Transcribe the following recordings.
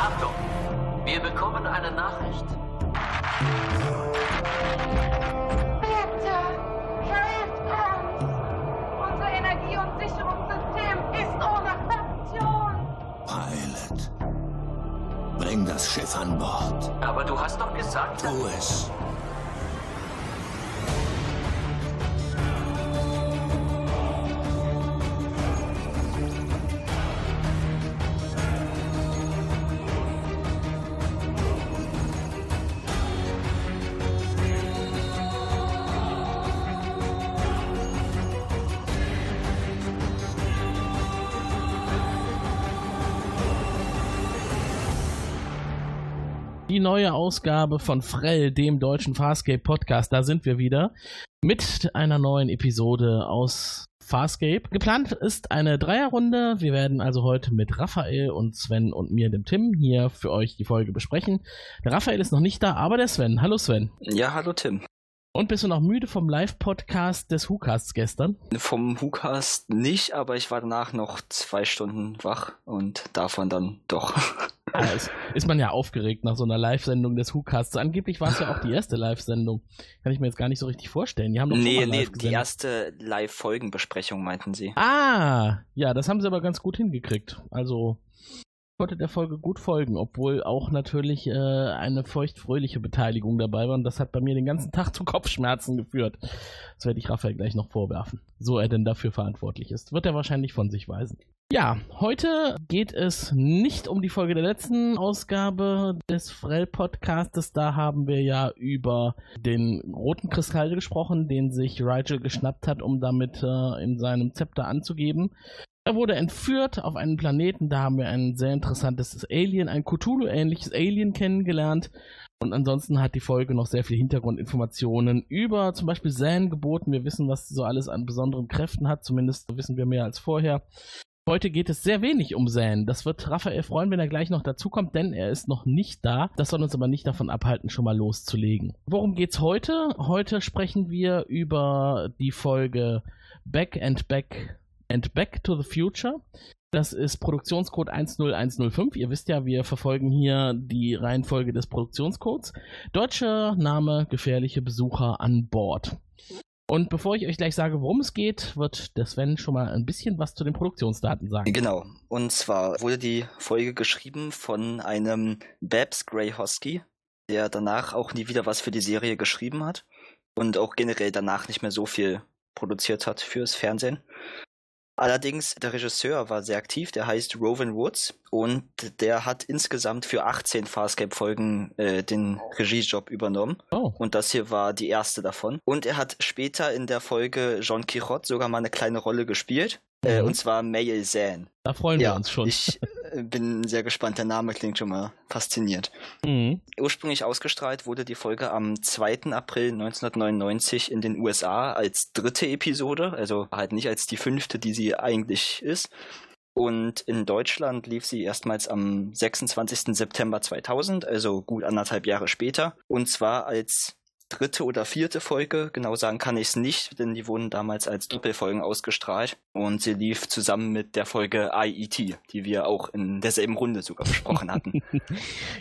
Achtung! Wir bekommen eine Nachricht. Bitte, helft uns! Unser Energie- und Sicherungssystem ist ohne Funktion. Pilot. Bring das Schiff an Bord. Aber du hast doch gesagt, Tu es. Die neue Ausgabe von Frell, dem deutschen Farscape Podcast. Da sind wir wieder mit einer neuen Episode aus Farscape. Geplant ist eine Dreierrunde. Wir werden also heute mit Raphael und Sven und mir, dem Tim, hier für euch die Folge besprechen. Der Raphael ist noch nicht da, aber der Sven. Hallo Sven. Ja, hallo Tim. Und bist du noch müde vom Live-Podcast des WhoCasts gestern? Vom WhoCast nicht, aber ich war danach noch zwei Stunden wach und davon dann doch. Ah, ist, man ja aufgeregt nach so einer Live-Sendung des WhoCasts. Angeblich war es ja auch die erste Live-Sendung. Kann ich mir jetzt gar nicht so richtig vorstellen. Die haben doch nee, nee, die erste Live-Folgenbesprechung meinten sie. Ah, ja, das haben sie aber ganz gut hingekriegt. Also konnte der Folge gut folgen, obwohl auch natürlich äh, eine feuchtfröhliche Beteiligung dabei war und das hat bei mir den ganzen Tag zu Kopfschmerzen geführt. Das werde ich Raphael gleich noch vorwerfen, so er denn dafür verantwortlich ist. Wird er wahrscheinlich von sich weisen. Ja, heute geht es nicht um die Folge der letzten Ausgabe des Frell-Podcastes. Da haben wir ja über den roten Kristall gesprochen, den sich Rigel geschnappt hat, um damit äh, in seinem Zepter anzugeben. Er wurde entführt auf einen Planeten, da haben wir ein sehr interessantes Alien, ein Cthulhu-ähnliches Alien kennengelernt. Und ansonsten hat die Folge noch sehr viel Hintergrundinformationen über zum Beispiel Zan geboten. Wir wissen, was sie so alles an besonderen Kräften hat, zumindest wissen wir mehr als vorher. Heute geht es sehr wenig um Zan. Das wird Raphael freuen, wenn er gleich noch dazukommt, denn er ist noch nicht da. Das soll uns aber nicht davon abhalten, schon mal loszulegen. Worum geht's heute? Heute sprechen wir über die Folge Back and Back and Back to the Future. Das ist Produktionscode 10105. Ihr wisst ja, wir verfolgen hier die Reihenfolge des Produktionscodes. Deutscher Name, gefährliche Besucher an Bord. Und bevor ich euch gleich sage, worum es geht, wird der Sven schon mal ein bisschen was zu den Produktionsdaten sagen. Genau. Und zwar wurde die Folge geschrieben von einem Babs Gray Hosky, der danach auch nie wieder was für die Serie geschrieben hat und auch generell danach nicht mehr so viel produziert hat fürs Fernsehen. Allerdings, der Regisseur war sehr aktiv, der heißt Rowan Woods und der hat insgesamt für 18 Farscape-Folgen äh, den Regiejob übernommen. Oh, Und das hier war die erste davon. Und er hat später in der Folge Jean Quixote sogar mal eine kleine Rolle gespielt. Äh, Mhm. und zwar Mail Zan. da freuen wir uns schon. Ich äh, bin sehr gespannt. Der Name klingt schon mal fasziniert. Mhm. Ursprünglich ausgestrahlt wurde die Folge am 2. April 1999 in den USA als dritte Episode, also halt nicht als die fünfte, die sie eigentlich ist. Und in Deutschland lief sie erstmals am 26. September 2000, also gut anderthalb Jahre später. Und zwar als dritte oder vierte Folge, genau sagen kann ich es nicht, denn die wurden damals als Doppelfolgen ausgestrahlt. Und sie lief zusammen mit der Folge IET, die wir auch in derselben Runde sogar besprochen hatten.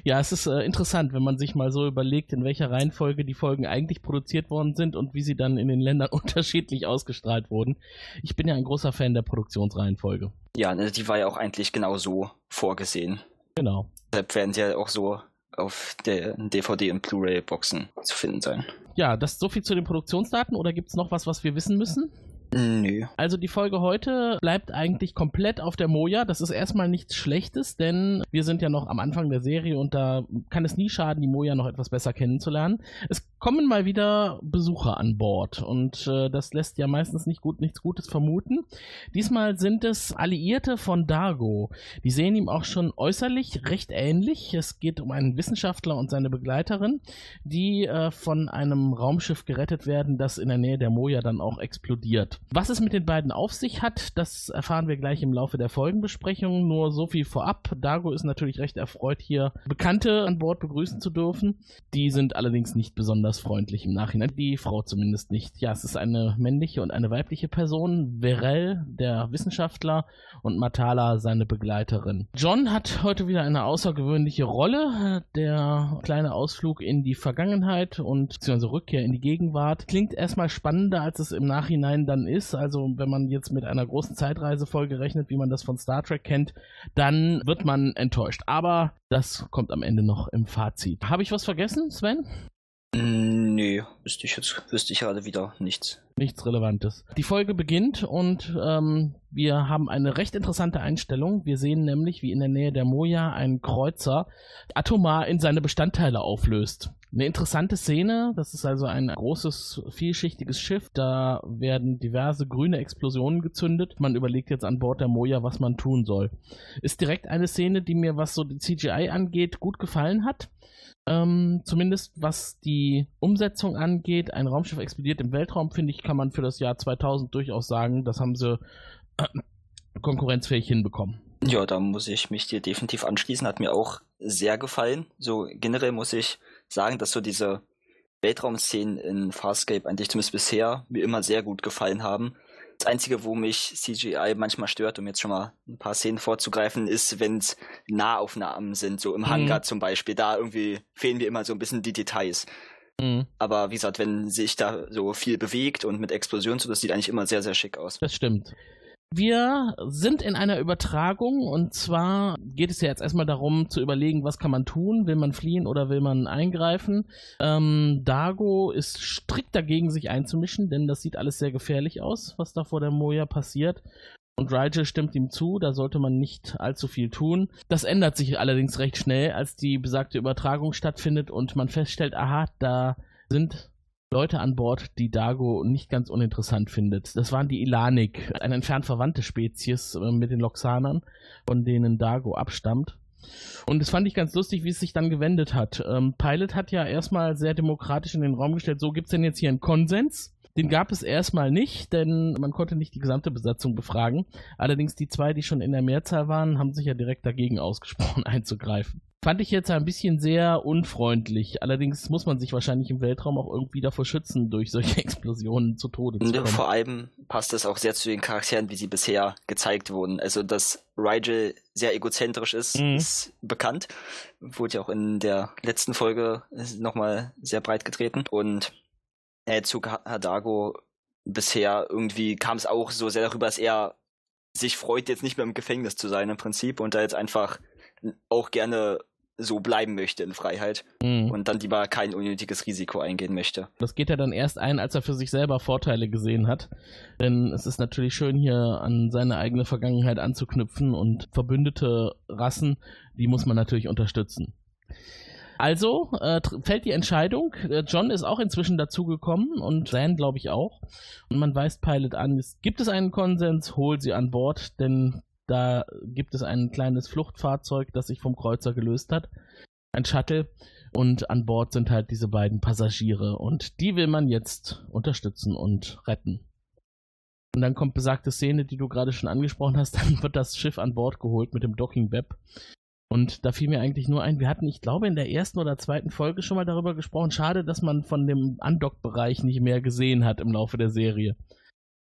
Ja, es ist äh, interessant, wenn man sich mal so überlegt, in welcher Reihenfolge die Folgen eigentlich produziert worden sind und wie sie dann in den Ländern unterschiedlich ausgestrahlt wurden. Ich bin ja ein großer Fan der Produktionsreihenfolge. Ja, ne, die war ja auch eigentlich genau so vorgesehen. Genau. Deshalb werden sie ja auch so auf der DVD- und Blu-ray-Boxen zu finden sein. Ja, das so viel zu den Produktionsdaten oder gibt es noch was, was wir wissen müssen? Nö. Also die Folge heute bleibt eigentlich komplett auf der Moja. Das ist erstmal nichts Schlechtes, denn wir sind ja noch am Anfang der Serie und da kann es nie schaden, die Moja noch etwas besser kennenzulernen. Es kommen mal wieder Besucher an Bord und äh, das lässt ja meistens nicht gut, nichts Gutes vermuten. Diesmal sind es Alliierte von Dargo. Die sehen ihm auch schon äußerlich recht ähnlich. Es geht um einen Wissenschaftler und seine Begleiterin, die äh, von einem Raumschiff gerettet werden, das in der Nähe der Moja dann auch explodiert. Was es mit den beiden auf sich hat, das erfahren wir gleich im Laufe der Folgenbesprechung. Nur so viel vorab. Dargo ist natürlich recht erfreut, hier Bekannte an Bord begrüßen zu dürfen. Die sind allerdings nicht besonders besonders freundlich im Nachhinein. Die Frau zumindest nicht. Ja, es ist eine männliche und eine weibliche Person. Verell, der Wissenschaftler, und Matala, seine Begleiterin. John hat heute wieder eine außergewöhnliche Rolle. Der kleine Ausflug in die Vergangenheit und beziehungsweise Rückkehr in die Gegenwart klingt erstmal spannender, als es im Nachhinein dann ist. Also wenn man jetzt mit einer großen Zeitreisefolge rechnet, wie man das von Star Trek kennt, dann wird man enttäuscht. Aber das kommt am Ende noch im Fazit. Habe ich was vergessen, Sven? Mm, Nee, wüsste ich jetzt, wüsste ich gerade wieder nichts. Nichts Relevantes. Die Folge beginnt und ähm, wir haben eine recht interessante Einstellung. Wir sehen nämlich, wie in der Nähe der Moja ein Kreuzer atomar in seine Bestandteile auflöst. Eine interessante Szene, das ist also ein großes, vielschichtiges Schiff, da werden diverse grüne Explosionen gezündet. Man überlegt jetzt an Bord der Moja, was man tun soll. Ist direkt eine Szene, die mir, was so die CGI angeht, gut gefallen hat. Ähm, zumindest was die Umsetzung angeht, ein Raumschiff explodiert im Weltraum, finde ich, kann man für das Jahr 2000 durchaus sagen, das haben sie äh, konkurrenzfähig hinbekommen. Ja, da muss ich mich dir definitiv anschließen. Hat mir auch sehr gefallen. So generell muss ich sagen, dass so diese Weltraumszenen in Farscape eigentlich zumindest bisher mir immer sehr gut gefallen haben. Das Einzige, wo mich CGI manchmal stört, um jetzt schon mal ein paar Szenen vorzugreifen, ist, wenn es Nahaufnahmen sind, so im Mhm. Hangar zum Beispiel. Da irgendwie fehlen mir immer so ein bisschen die Details. Mhm. Aber wie gesagt, wenn sich da so viel bewegt und mit Explosionen so, das sieht eigentlich immer sehr, sehr schick aus. Das stimmt. Wir sind in einer Übertragung und zwar geht es ja jetzt erstmal darum zu überlegen, was kann man tun? Will man fliehen oder will man eingreifen? Ähm, Dago ist strikt dagegen, sich einzumischen, denn das sieht alles sehr gefährlich aus, was da vor der Moja passiert. Und Rigel stimmt ihm zu, da sollte man nicht allzu viel tun. Das ändert sich allerdings recht schnell, als die besagte Übertragung stattfindet und man feststellt, aha, da sind Leute an Bord, die Dago nicht ganz uninteressant findet. Das waren die Ilanik, eine entfernt verwandte Spezies äh, mit den Loxanern, von denen Dago abstammt. Und das fand ich ganz lustig, wie es sich dann gewendet hat. Ähm, Pilot hat ja erstmal sehr demokratisch in den Raum gestellt, so gibt's denn jetzt hier einen Konsens? Den gab es erstmal nicht, denn man konnte nicht die gesamte Besatzung befragen. Allerdings die zwei, die schon in der Mehrzahl waren, haben sich ja direkt dagegen ausgesprochen einzugreifen. Fand ich jetzt ein bisschen sehr unfreundlich. Allerdings muss man sich wahrscheinlich im Weltraum auch irgendwie davor schützen, durch solche Explosionen zu Tode zu Und kommen. vor allem passt es auch sehr zu den Charakteren, wie sie bisher gezeigt wurden. Also, dass Rigel sehr egozentrisch ist, Mhm. ist bekannt. Wurde ja auch in der letzten Folge nochmal sehr breit getreten. Und äh, zu Hadago bisher irgendwie kam es auch so sehr darüber, dass er sich freut, jetzt nicht mehr im Gefängnis zu sein im Prinzip und da jetzt einfach auch gerne so bleiben möchte in Freiheit Mhm. und dann lieber kein unnötiges Risiko eingehen möchte. Das geht er dann erst ein, als er für sich selber Vorteile gesehen hat. Denn es ist natürlich schön, hier an seine eigene Vergangenheit anzuknüpfen und verbündete Rassen, die muss man natürlich unterstützen. Also äh, fällt die Entscheidung. Äh, John ist auch inzwischen dazugekommen und Zan, glaube ich, auch. Und man weist Pilot an, es gibt es einen Konsens, hol sie an Bord, denn da gibt es ein kleines Fluchtfahrzeug, das sich vom Kreuzer gelöst hat. Ein Shuttle. Und an Bord sind halt diese beiden Passagiere. Und die will man jetzt unterstützen und retten. Und dann kommt besagte Szene, die du gerade schon angesprochen hast. Dann wird das Schiff an Bord geholt mit dem Docking-Web. Und da fiel mir eigentlich nur ein, wir hatten, ich glaube, in der ersten oder zweiten Folge schon mal darüber gesprochen. Schade, dass man von dem Undock-Bereich nicht mehr gesehen hat im Laufe der Serie.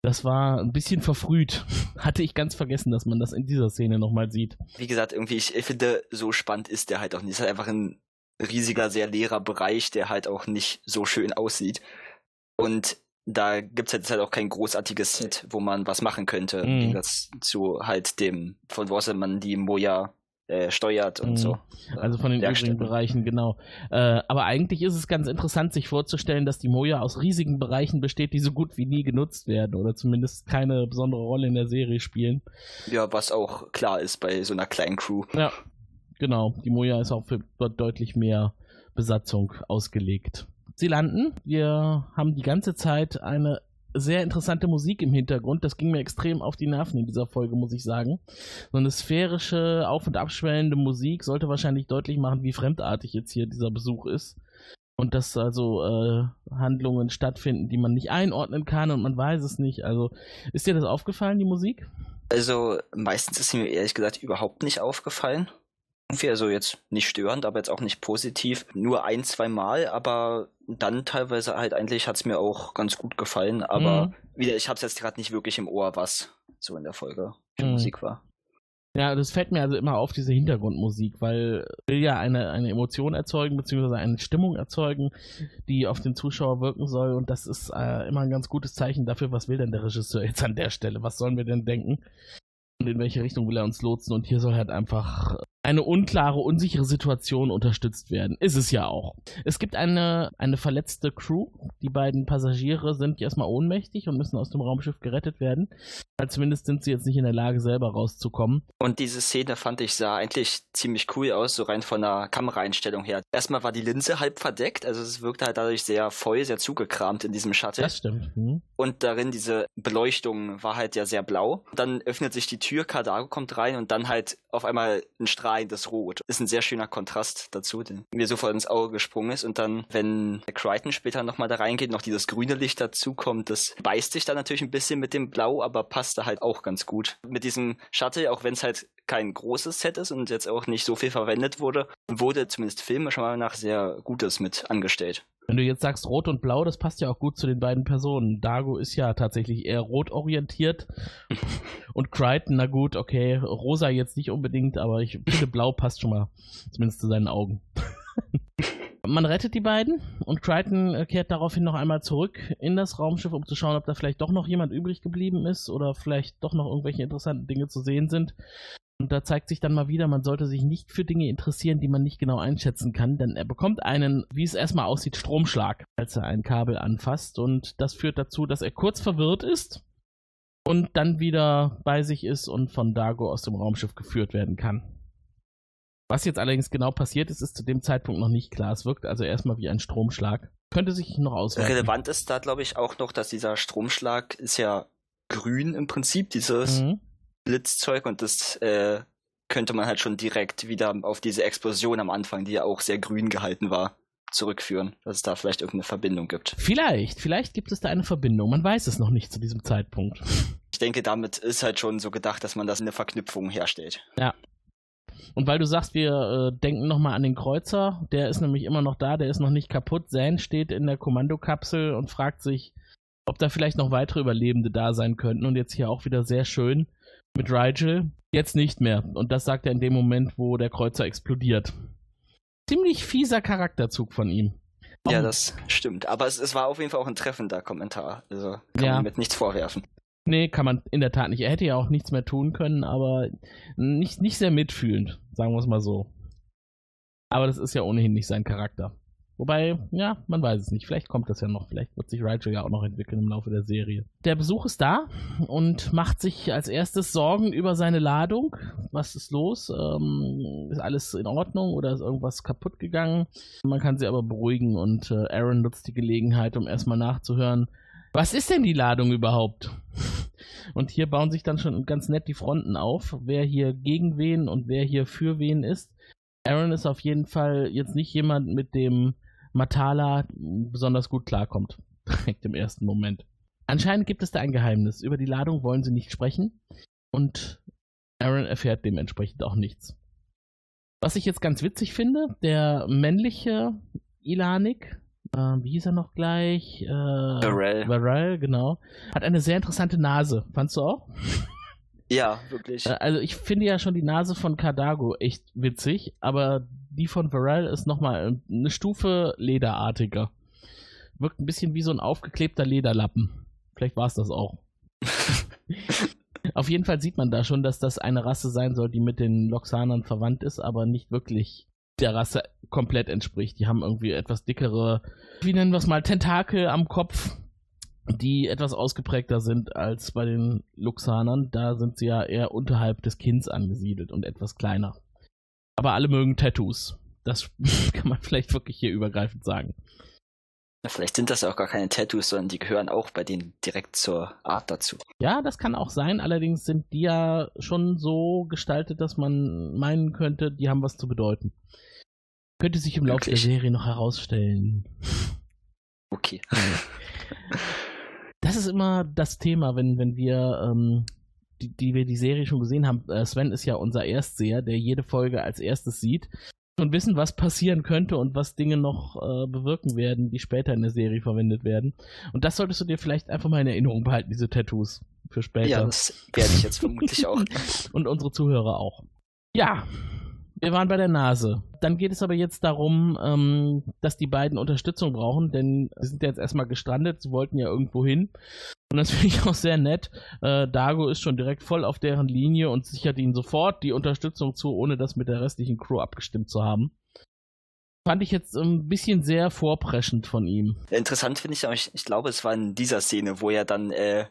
Das war ein bisschen verfrüht. Hatte ich ganz vergessen, dass man das in dieser Szene nochmal sieht. wie gesagt, irgendwie, ich, finde, so spannend ist der halt auch nicht. Es ist halt einfach ein riesiger, sehr leerer Bereich, der halt auch nicht so schön aussieht. Und da gibt's jetzt halt auch kein großartiges Set, wo man was machen könnte, im Mhm. Gegensatz zu halt dem, von man die Moja äh, steuert und Mhm. so. Also von den übrigen Bereichen, genau. Äh, aber eigentlich ist es ganz interessant, sich vorzustellen, dass die Moja aus riesigen Bereichen besteht, die so gut wie nie genutzt werden oder zumindest keine besondere Rolle in der Serie spielen. Ja, was auch klar ist bei so einer kleinen Crew. Ja, genau. Die Moja ist auch für dort deutlich mehr Besatzung ausgelegt. Sie landen. Wir haben die ganze Zeit eine sehr interessante Musik im Hintergrund. Das ging mir extrem auf die Nerven in dieser Folge, muss ich sagen. So eine sphärische, auf- und abschwellende Musik sollte wahrscheinlich deutlich machen, wie fremdartig jetzt hier dieser Besuch ist. Und dass also äh, Handlungen stattfinden, die man nicht einordnen kann und man weiß es nicht. Also, ist dir das aufgefallen, die Musik? Also meistens ist sie mir ehrlich gesagt überhaupt nicht aufgefallen. Irgendwie also jetzt nicht störend, aber jetzt auch nicht positiv. Nur ein, zwei Mal, aber dann teilweise halt eigentlich hat es mir auch ganz gut gefallen. Aber Mhm. wieder, ich habe es jetzt gerade nicht wirklich im Ohr, was so in der Folge für Mhm. Musik war. Ja, das fällt mir also immer auf, diese Hintergrundmusik, weil will ja eine, eine Emotion erzeugen, beziehungsweise eine Stimmung erzeugen, die auf den Zuschauer wirken soll. Und das ist äh, immer ein ganz gutes Zeichen dafür, was will denn der Regisseur jetzt an der Stelle? Was sollen wir denn denken? Und in welche Richtung will er uns lotsen? Und hier soll halt einfach eine unklare, unsichere Situation unterstützt werden. Ist es ja auch. Es gibt eine, eine verletzte Crew. Die beiden Passagiere sind erstmal ohnmächtig und müssen aus dem Raumschiff gerettet werden. Weil zumindest sind sie jetzt nicht in der Lage, selber rauszukommen. Und diese Szene fand ich sah eigentlich ziemlich cool aus, so rein von der Kameraeinstellung her. Erstmal war die Linse halb verdeckt, also es wirkte halt dadurch sehr voll, sehr zugekramt in diesem Shuttle. Das stimmt. Hm. Und darin diese Beleuchtung war halt ja sehr blau. Dann öffnet sich die Tür, Cardago kommt rein und dann halt auf einmal ein strahlendes Rot. Ist ein sehr schöner Kontrast dazu, der mir sofort ins Auge gesprungen ist. Und dann, wenn Crichton später nochmal da reingeht, noch dieses grüne Licht dazu kommt, das beißt sich dann natürlich ein bisschen mit dem Blau, aber passt da halt auch ganz gut. Mit diesem Shuttle, auch wenn es halt kein großes Set ist und jetzt auch nicht so viel verwendet wurde, wurde zumindest filmisch mal nach sehr Gutes mit angestellt. Wenn du jetzt sagst Rot und Blau, das passt ja auch gut zu den beiden Personen. Dago ist ja tatsächlich eher rot orientiert und Crichton, na gut, okay, rosa jetzt nicht unbedingt, aber ich finde Blau passt schon mal, zumindest zu seinen Augen. Man rettet die beiden und Crichton äh, kehrt daraufhin noch einmal zurück in das Raumschiff, um zu schauen, ob da vielleicht doch noch jemand übrig geblieben ist oder vielleicht doch noch irgendwelche interessanten Dinge zu sehen sind. Und da zeigt sich dann mal wieder, man sollte sich nicht für Dinge interessieren, die man nicht genau einschätzen kann, denn er bekommt einen, wie es erstmal aussieht, Stromschlag, als er ein Kabel anfasst. Und das führt dazu, dass er kurz verwirrt ist und dann wieder bei sich ist und von Dago aus dem Raumschiff geführt werden kann. Was jetzt allerdings genau passiert ist, ist zu dem Zeitpunkt noch nicht klar. Es wirkt also erstmal wie ein Stromschlag. Könnte sich noch auswirken. Relevant ist da, glaube ich, auch noch, dass dieser Stromschlag ist ja grün im Prinzip, dieses Mhm. Blitzzeug und das äh, könnte man halt schon direkt wieder auf diese Explosion am Anfang, die ja auch sehr grün gehalten war, zurückführen, dass es da vielleicht irgendeine Verbindung gibt. Vielleicht, vielleicht gibt es da eine Verbindung. Man weiß es noch nicht zu diesem Zeitpunkt. Ich denke, damit ist halt schon so gedacht, dass man das in eine Verknüpfung herstellt. Und weil du sagst, wir äh, denken nochmal an den Kreuzer, der ist nämlich immer noch da, der ist noch nicht kaputt. Zane steht in der Kommandokapsel und fragt sich, ob da vielleicht noch weitere Überlebende da sein könnten. Und jetzt hier auch wieder sehr schön mit Rigel. Jetzt nicht mehr. Und das sagt er in dem Moment, wo der Kreuzer explodiert. Ziemlich fieser Charakterzug von ihm. Ja, Oh, das stimmt. Aber es, es war auf jeden Fall auch ein treffender Kommentar. Also kann Ja. man mit nichts vorwerfen. Nee, kann man in der Tat nicht. Er hätte ja auch nichts mehr tun können, aber nicht, nicht sehr mitfühlend, sagen wir es mal so. Aber das ist ja ohnehin nicht sein Charakter. Wobei, ja, man weiß es nicht. Vielleicht kommt das ja noch. Vielleicht wird sich Rigel ja auch noch entwickeln im Laufe der Serie. Der Besuch ist da und macht sich als erstes Sorgen über seine Ladung. Was ist los? Ähm, ist alles in Ordnung oder ist irgendwas kaputt gegangen? Man kann sie aber beruhigen und äh, Aaron nutzt die Gelegenheit, um erstmal nachzuhören, was ist denn die Ladung überhaupt? Und hier bauen sich dann schon ganz nett die Fronten auf, wer hier gegen wen und wer hier für wen ist. Aaron ist auf jeden Fall jetzt nicht jemand, mit dem Matala besonders gut klarkommt. Direkt im ersten Moment. Anscheinend gibt es da ein Geheimnis. Über die Ladung wollen sie nicht sprechen. Und Aaron erfährt dementsprechend auch nichts. Was ich jetzt ganz witzig finde, der männliche Ilanik, äh, wie hieß er noch gleich? Äh, Varel. Varel, genau. Hat eine sehr interessante Nase. Fandst du auch? Ja, wirklich. Äh, Also ich finde ja schon die Nase von Cardago echt witzig, aber die von Varel ist nochmal eine Stufe lederartiger. Wirkt ein bisschen wie so ein aufgeklebter Lederlappen. Vielleicht war es das auch. Auf jeden Fall sieht man da schon, dass das eine Rasse sein soll, die mit den Loxanern verwandt ist, aber nicht wirklich der Rasse komplett entspricht. Die haben irgendwie etwas dickere, wie nennen wir es mal, Tentakel am Kopf, die etwas ausgeprägter sind als bei den Luxanern. Da sind sie ja eher unterhalb des Kinns angesiedelt und etwas kleiner. Aber alle mögen Tattoos. Das kann man vielleicht wirklich hier übergreifend sagen. Vielleicht sind das ja auch gar keine Tattoos, sondern die gehören auch bei denen direkt zur Art dazu. Ja, das kann auch sein. Allerdings sind die ja schon so gestaltet, dass man meinen könnte, die haben was zu bedeuten. Könnte sich im Laufe der? Serie noch herausstellen. Okay. Das ist immer das Thema, wenn, wenn wir ähm, die, die wir die Serie schon gesehen haben, äh, Sven ist ja unser Erstseher, der jede Folge als erstes sieht und wissen, was passieren könnte und was Dinge noch äh, bewirken werden, die später in der Serie verwendet werden. Und das solltest du dir vielleicht einfach mal in Erinnerung behalten, diese Tattoos für später. Ja, das werde ich jetzt vermutlich auch. und unsere Zuhörer auch. Ja, wir waren bei der Nase. Dann geht es aber jetzt darum, ähm, dass die beiden Unterstützung brauchen, denn sie sind ja jetzt erstmal gestrandet, sie wollten ja irgendwo hin. Und das finde ich auch sehr nett. Äh, Dago ist schon direkt voll auf deren Linie und sichert ihnen sofort die Unterstützung zu, ohne das mit der restlichen Crew abgestimmt zu haben. Fand ich jetzt ein bisschen sehr vorpreschend von ihm. Interessant finde ich auch, ich, ich, glaube, es war in dieser Szene, wo er dann äh,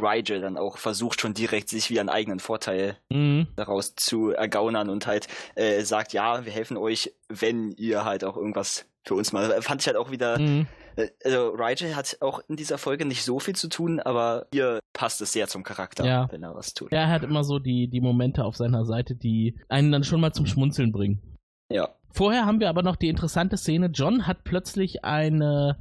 Rigel dann auch versucht schon direkt sich wie einen eigenen Vorteil mhm. daraus zu ergaunern und halt äh, sagt, ja, wir helfen euch, wenn ihr halt auch irgendwas für uns mal. Fand ich halt auch wieder. Mhm. Äh, also Rigel hat auch in dieser Folge nicht so viel zu tun, aber hier passt es sehr zum Charakter, ja. wenn er was tut. Ja, er hat immer so die, die Momente auf seiner Seite, die einen dann schon mal zum Schmunzeln bringen. Ja. Vorher haben wir aber noch die interessante Szene. John hat plötzlich eine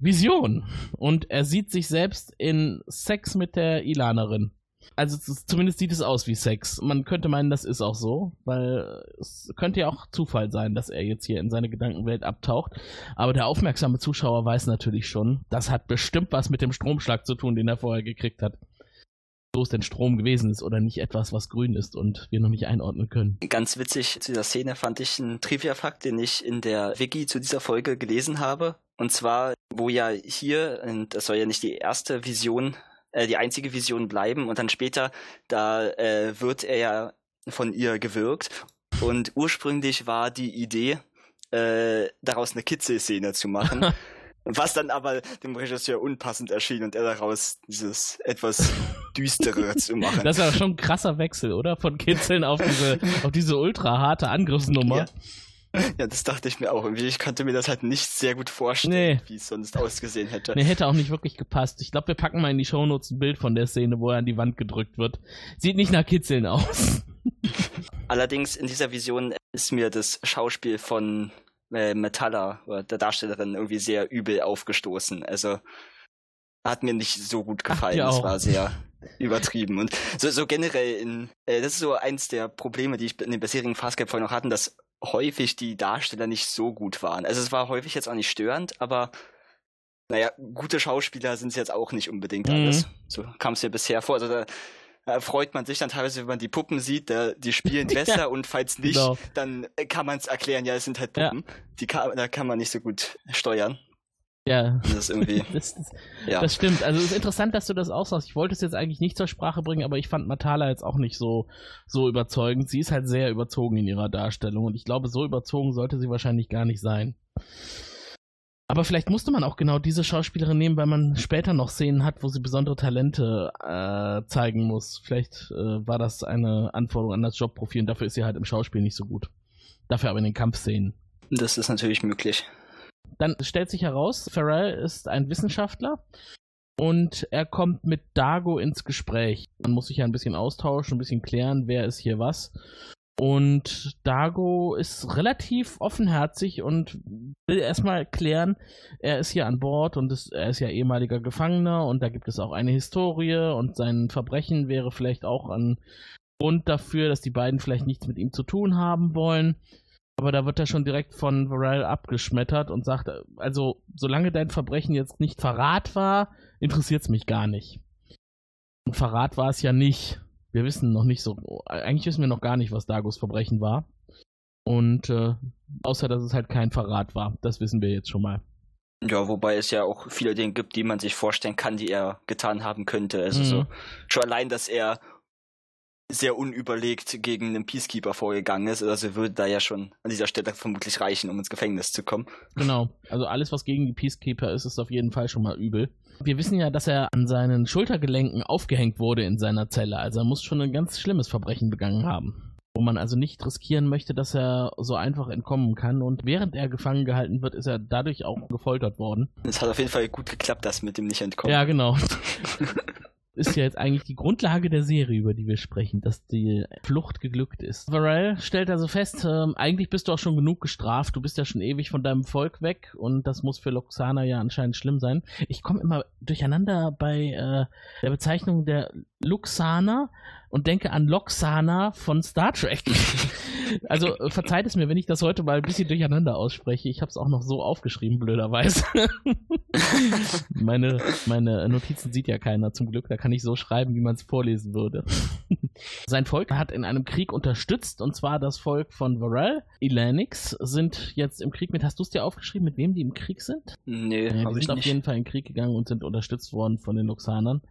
Vision. Und er sieht sich selbst in Sex mit der Ilanerin. Also zumindest sieht es aus wie Sex. Man könnte meinen, das ist auch so, weil es könnte ja auch Zufall sein, dass er jetzt hier in seine Gedankenwelt abtaucht. Aber der aufmerksame Zuschauer weiß natürlich schon, das hat bestimmt was mit dem Stromschlag zu tun, den er vorher gekriegt hat es denn Strom gewesen ist oder nicht etwas, was grün ist und wir noch nicht einordnen können. Ganz witzig zu dieser Szene fand ich einen Trivia-Fakt, den ich in der Wiki zu dieser Folge gelesen habe. Und zwar, wo ja hier, und das soll ja nicht die erste Vision, äh, die einzige Vision bleiben und dann später, da äh, wird er ja von ihr gewirkt. Und ursprünglich war die Idee, äh, daraus eine Kitzelszene zu machen. Was dann aber dem Regisseur unpassend erschien und er daraus dieses etwas düstere zu machen. Das ja schon ein krasser Wechsel, oder? Von Kitzeln auf diese, auf diese ultra harte Angriffsnummer. Ja. Ja, das dachte ich mir auch. Ich konnte mir das halt nicht sehr gut vorstellen, nee. wie es sonst ausgesehen hätte. Nee, hätte auch nicht wirklich gepasst. Ich glaube, wir packen mal in die Shownotes ein Bild von der Szene, wo er an die Wand gedrückt wird. Sieht nicht nach Kitzeln aus. Allerdings in dieser Vision ist mir das Schauspiel von äh, Metalla oder der Darstellerin irgendwie sehr übel aufgestoßen. Also hat mir nicht so gut gefallen. Es war sehr übertrieben. Und so, so generell in, äh, das ist so eins der Probleme, die ich in den bisherigen Fastcap-Folgen noch hatten, dass häufig die Darsteller nicht so gut waren. Also es war häufig jetzt auch nicht störend, aber naja, gute Schauspieler sind es jetzt auch nicht unbedingt mhm. alles. So kam es mir bisher vor. Also da freut man sich dann teilweise, wenn man die Puppen sieht, die spielen besser ja, und falls nicht, genau. dann kann man es erklären, ja, es sind halt Puppen. Ja. Die kann, da kann man nicht so gut steuern. Ja. Das ist irgendwie. das, das, ja. das stimmt. Also es ist interessant, dass du das auch sagst. Ich wollte es jetzt eigentlich nicht zur Sprache bringen, aber ich fand Matala jetzt auch nicht so, so überzeugend. Sie ist halt sehr überzogen in ihrer Darstellung und ich glaube, so überzogen sollte sie wahrscheinlich gar nicht sein. Aber vielleicht musste man auch genau diese Schauspielerin nehmen, weil man später noch Szenen hat, wo sie besondere Talente äh, zeigen muss. Vielleicht äh, war das eine Anforderung an das Jobprofil und dafür ist sie halt im Schauspiel nicht so gut. Dafür aber in den Kampfszenen. Das ist natürlich möglich. Dann stellt sich heraus, Farrell ist ein Wissenschaftler und er kommt mit Dago ins Gespräch. Man muss sich ja ein bisschen austauschen, ein bisschen klären, wer ist hier was. Und Dago ist relativ offenherzig und will erstmal klären, er ist hier an Bord und ist, er ist ja ehemaliger Gefangener und da gibt es auch eine Historie und sein Verbrechen wäre vielleicht auch ein Grund dafür, dass die beiden vielleicht nichts mit ihm zu tun haben wollen. Aber da wird er schon direkt von Varel abgeschmettert und sagt, also solange dein Verbrechen jetzt nicht Verrat war, interessiert es mich gar nicht. Und Verrat war es ja nicht wir wissen noch nicht so, eigentlich wissen wir noch gar nicht, was Dagos Verbrechen war. Und äh, außer dass es halt kein Verrat war, das wissen wir jetzt schon mal. Ja, wobei es ja auch viele Dinge gibt, die man sich vorstellen kann, die er getan haben könnte. Also mhm. so schon allein, dass er sehr unüberlegt gegen einen Peacekeeper vorgegangen ist, also würde da ja schon an dieser Stelle vermutlich reichen, um ins Gefängnis zu kommen. Genau, also alles, was gegen die Peacekeeper ist, ist auf jeden Fall schon mal übel. Wir wissen ja, dass er an seinen Schultergelenken aufgehängt wurde in seiner Zelle. Also er muss schon ein ganz schlimmes Verbrechen begangen haben. Wo man also nicht riskieren möchte, dass er so einfach entkommen kann. Und während er gefangen gehalten wird, ist er dadurch auch gefoltert worden. Es hat auf jeden Fall gut geklappt, das mit dem nicht entkommen. Ja, genau. ist ja jetzt eigentlich die Grundlage der Serie, über die wir sprechen, dass die Flucht geglückt ist. Varel stellt also fest, äh, eigentlich bist du auch schon genug gestraft, du bist ja schon ewig von deinem Volk weg und das muss für Loxana ja anscheinend schlimm sein. Ich komme immer durcheinander bei äh, der Bezeichnung der Luxaner und denke an Loxana von Star Trek. also äh, verzeiht es mir, wenn ich das heute mal ein bisschen durcheinander ausspreche. Ich habe es auch noch so aufgeschrieben, blöderweise. meine, meine Notizen sieht ja keiner zum Glück. Da kann ich so schreiben, wie man es vorlesen würde. Sein Volk hat in einem Krieg unterstützt, und zwar das Volk von Varel. Elanix sind jetzt im Krieg mit, hast du es dir aufgeschrieben, mit wem die im Krieg sind? Nee, Ja, die ich sind auf jeden Fall in den Krieg gegangen und sind unterstützt worden von den Luxanern.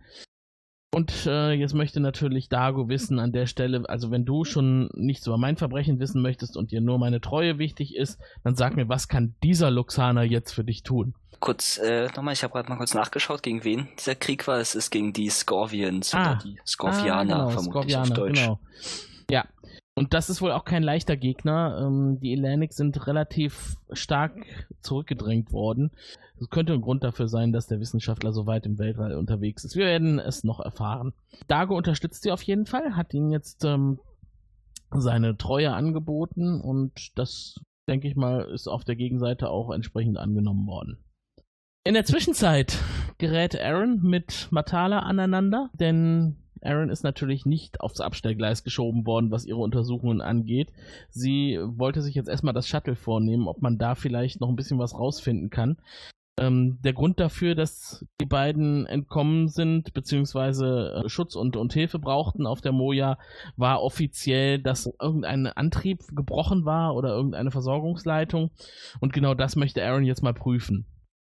Und äh, jetzt möchte natürlich Dago wissen an der Stelle, also wenn du schon nichts über mein Verbrechen wissen möchtest und dir nur meine Treue wichtig ist, dann sag mir, was kann dieser Luxaner jetzt für dich tun? Kurz, äh, nochmal, ich habe gerade mal kurz nachgeschaut, gegen wen dieser Krieg war. Es ist gegen die Scorvians Ah. oder die Scorvianer, Ah, genau, vermutlich Skorpianer, auf Deutsch. Genau. Ja. Und das ist wohl auch kein leichter Gegner. Ähm, die Atlantic sind relativ stark zurückgedrängt worden. Das könnte ein Grund dafür sein, dass der Wissenschaftler so weit im Weltall unterwegs ist. Wir werden es noch erfahren. Dago unterstützt sie auf jeden Fall, hat ihnen jetzt ähm, seine Treue angeboten und das, denke ich mal, ist auf der Gegenseite auch entsprechend angenommen worden. In der Zwischenzeit gerät Aaron mit Matala aneinander, denn Aaron ist natürlich nicht aufs Abstellgleis geschoben worden, was ihre Untersuchungen angeht. Sie wollte sich jetzt erstmal das Shuttle vornehmen, ob man da vielleicht noch ein bisschen was rausfinden kann. Ähm, der Grund dafür, dass die beiden entkommen sind, beziehungsweise äh, Schutz und, und Hilfe brauchten auf der Moja, war offiziell, dass irgendein Antrieb gebrochen war oder irgendeine Versorgungsleitung. Und genau das möchte Aaron jetzt mal prüfen.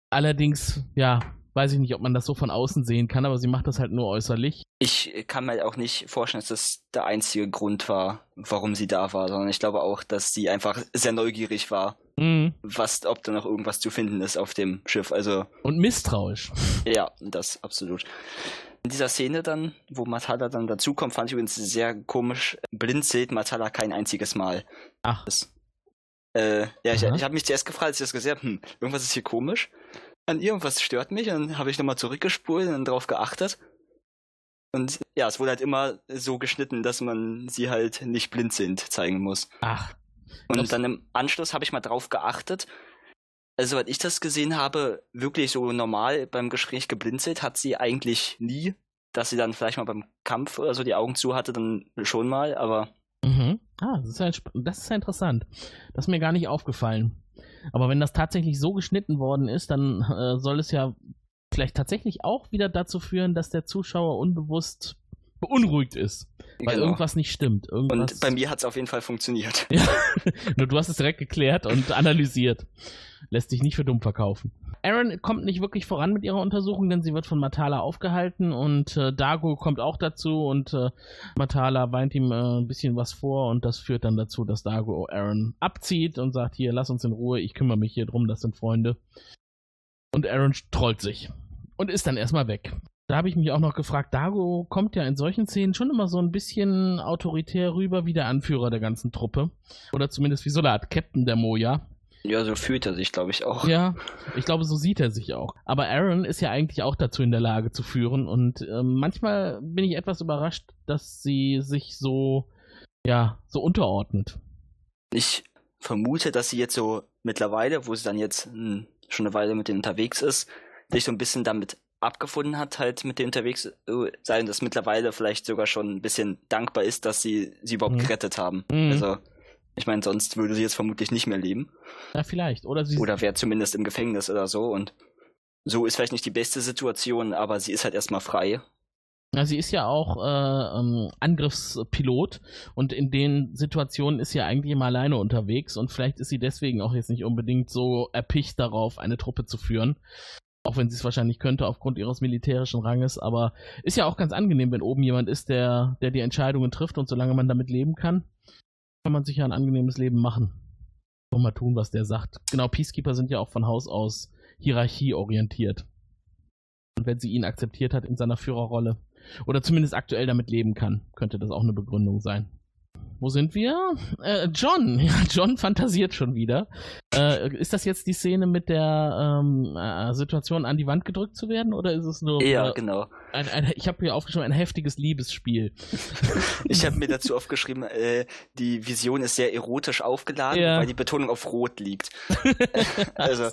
Allerdings, ja, weiß ich nicht, ob man das so von außen sehen kann, aber sie macht das halt nur äußerlich. Ich kann mir auch nicht vorstellen, dass das der einzige Grund war, warum sie da war, sondern ich glaube auch, dass sie einfach sehr neugierig war, Mhm. was, ob da noch irgendwas zu finden ist auf dem Schiff. Also, Und misstrauisch. ja, das absolut. In dieser Szene dann, wo Matala dann dazukommt, fand ich übrigens sehr komisch. Blind sieht Matala kein einziges Mal. Ach, Das, äh, ja, ich, Aha. ich habe mich zuerst gefragt, als ich das gesehen habe, hm, irgendwas ist hier komisch. An irgendwas stört mich, und dann habe ich nochmal zurückgespult und drauf geachtet. Und ja, es wurde halt immer so geschnitten, dass man sie halt nicht blind sind zeigen muss. ach. Und dann im Anschluss habe ich mal drauf geachtet. Also, soweit ich das gesehen habe, wirklich so normal beim Gespräch geblinzelt hat sie eigentlich nie. Dass sie dann vielleicht mal beim Kampf oder so die Augen zu hatte, dann schon mal, aber Mhm. Ah, das ist, ja, das ist ja interessant. Das ist mir gar nicht aufgefallen. Aber wenn das tatsächlich so geschnitten worden ist, dann äh, soll es ja vielleicht tatsächlich auch wieder dazu führen, dass der Zuschauer unbewusst beunruhigt ist. Weil Genau. irgendwas nicht stimmt. Irgendwas Und bei mir hat es auf jeden Fall funktioniert. Ja, nur du hast es direkt geklärt und analysiert. Lässt sich nicht für dumm verkaufen. Aaron kommt nicht wirklich voran mit ihrer Untersuchung, denn sie wird von Matala aufgehalten und äh, Dago kommt auch dazu und äh, Matala weint ihm äh, ein bisschen was vor und das führt dann dazu, dass Dago Aaron abzieht und sagt, hier, lass uns in Ruhe, ich kümmere mich hier drum, das sind Freunde. Und Aaron trollt sich und ist dann erstmal weg. Da habe ich mich auch noch gefragt, Dago kommt ja in solchen Szenen schon immer so ein bisschen autoritär rüber wie der Anführer der ganzen Truppe. Oder zumindest wie so eine Art Captain der Moja. Ja, so fühlt er sich, glaube ich, auch. Ja, ich glaube, so sieht er sich auch. Aber Aaron ist ja eigentlich auch dazu in der Lage zu führen. Und ähm, manchmal bin ich etwas überrascht, dass sie sich so, ja, so unterordnet. Ich vermute, dass sie jetzt so mittlerweile, wo sie dann jetzt hm, schon eine Weile mit denen unterwegs ist, sich so ein bisschen damit abgefunden hat, halt mit denen unterwegs sein, dass mittlerweile vielleicht sogar schon ein bisschen dankbar ist, dass sie sie überhaupt Mhm. gerettet haben. Mhm. Also, ich meine, sonst würde sie jetzt vermutlich nicht mehr leben. Ja, vielleicht. Oder sie Oder wäre zumindest im Gefängnis oder so. Und so ist vielleicht nicht die beste Situation, aber sie ist halt erstmal frei. Ja, sie ist ja auch äh, ähm, Angriffspilot und in den Situationen ist sie ja eigentlich immer alleine unterwegs und vielleicht ist sie deswegen auch jetzt nicht unbedingt so erpicht darauf, eine Truppe zu führen. Auch wenn sie es wahrscheinlich könnte aufgrund ihres militärischen Ranges, aber ist ja auch ganz angenehm, wenn oben jemand ist, der, der die Entscheidungen trifft und solange man damit leben kann, kann man sich ja ein angenehmes Leben machen. Und mal tun, was der sagt. Genau, Peacekeeper sind ja auch von Haus aus hierarchieorientiert. Und wenn sie ihn akzeptiert hat in seiner Führerrolle, oder zumindest aktuell damit leben kann, könnte das auch eine Begründung sein. Wo sind wir? Äh, John. Ja, John fantasiert schon wieder. Äh, ist das jetzt die Szene mit der ähm, äh, Situation, an die Wand gedrückt zu werden? Oder ist es nur. Ja, genau. ein, ein, ich habe hier aufgeschrieben, ein heftiges Liebesspiel. Ich habe mir dazu aufgeschrieben, äh, die Vision ist sehr erotisch aufgeladen, Ja. weil die Betonung auf Rot liegt. also,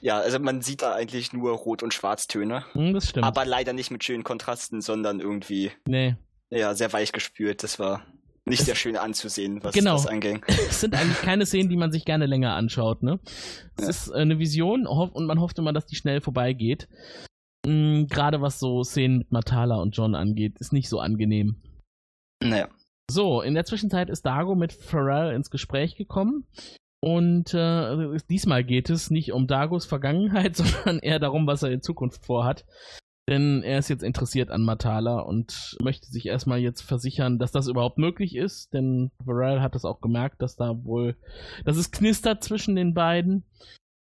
ja, also man sieht da eigentlich nur Rot- und Schwarztöne. Hm, das stimmt. Aber leider nicht mit schönen Kontrasten, sondern irgendwie nee. ja, sehr weich gespült. Das war nicht sehr schön anzusehen, was Genau. das anging. Es sind eigentlich keine Szenen, die man sich gerne länger anschaut, ne? Es Ja. ist äh, eine Vision und man hofft immer, dass die schnell vorbeigeht. Mm, Gerade was so Szenen mit Matala und John angeht, ist nicht so angenehm. Naja. So, in der Zwischenzeit ist Dago mit Pharrell ins Gespräch gekommen. Und äh, diesmal geht es nicht um Dagos Vergangenheit, sondern eher darum, was er in Zukunft vorhat. Denn er ist jetzt interessiert an Matala und möchte sich erstmal jetzt versichern, dass das überhaupt möglich ist. Denn Pharrell hat es auch gemerkt, dass da wohl, dass es knistert zwischen den beiden.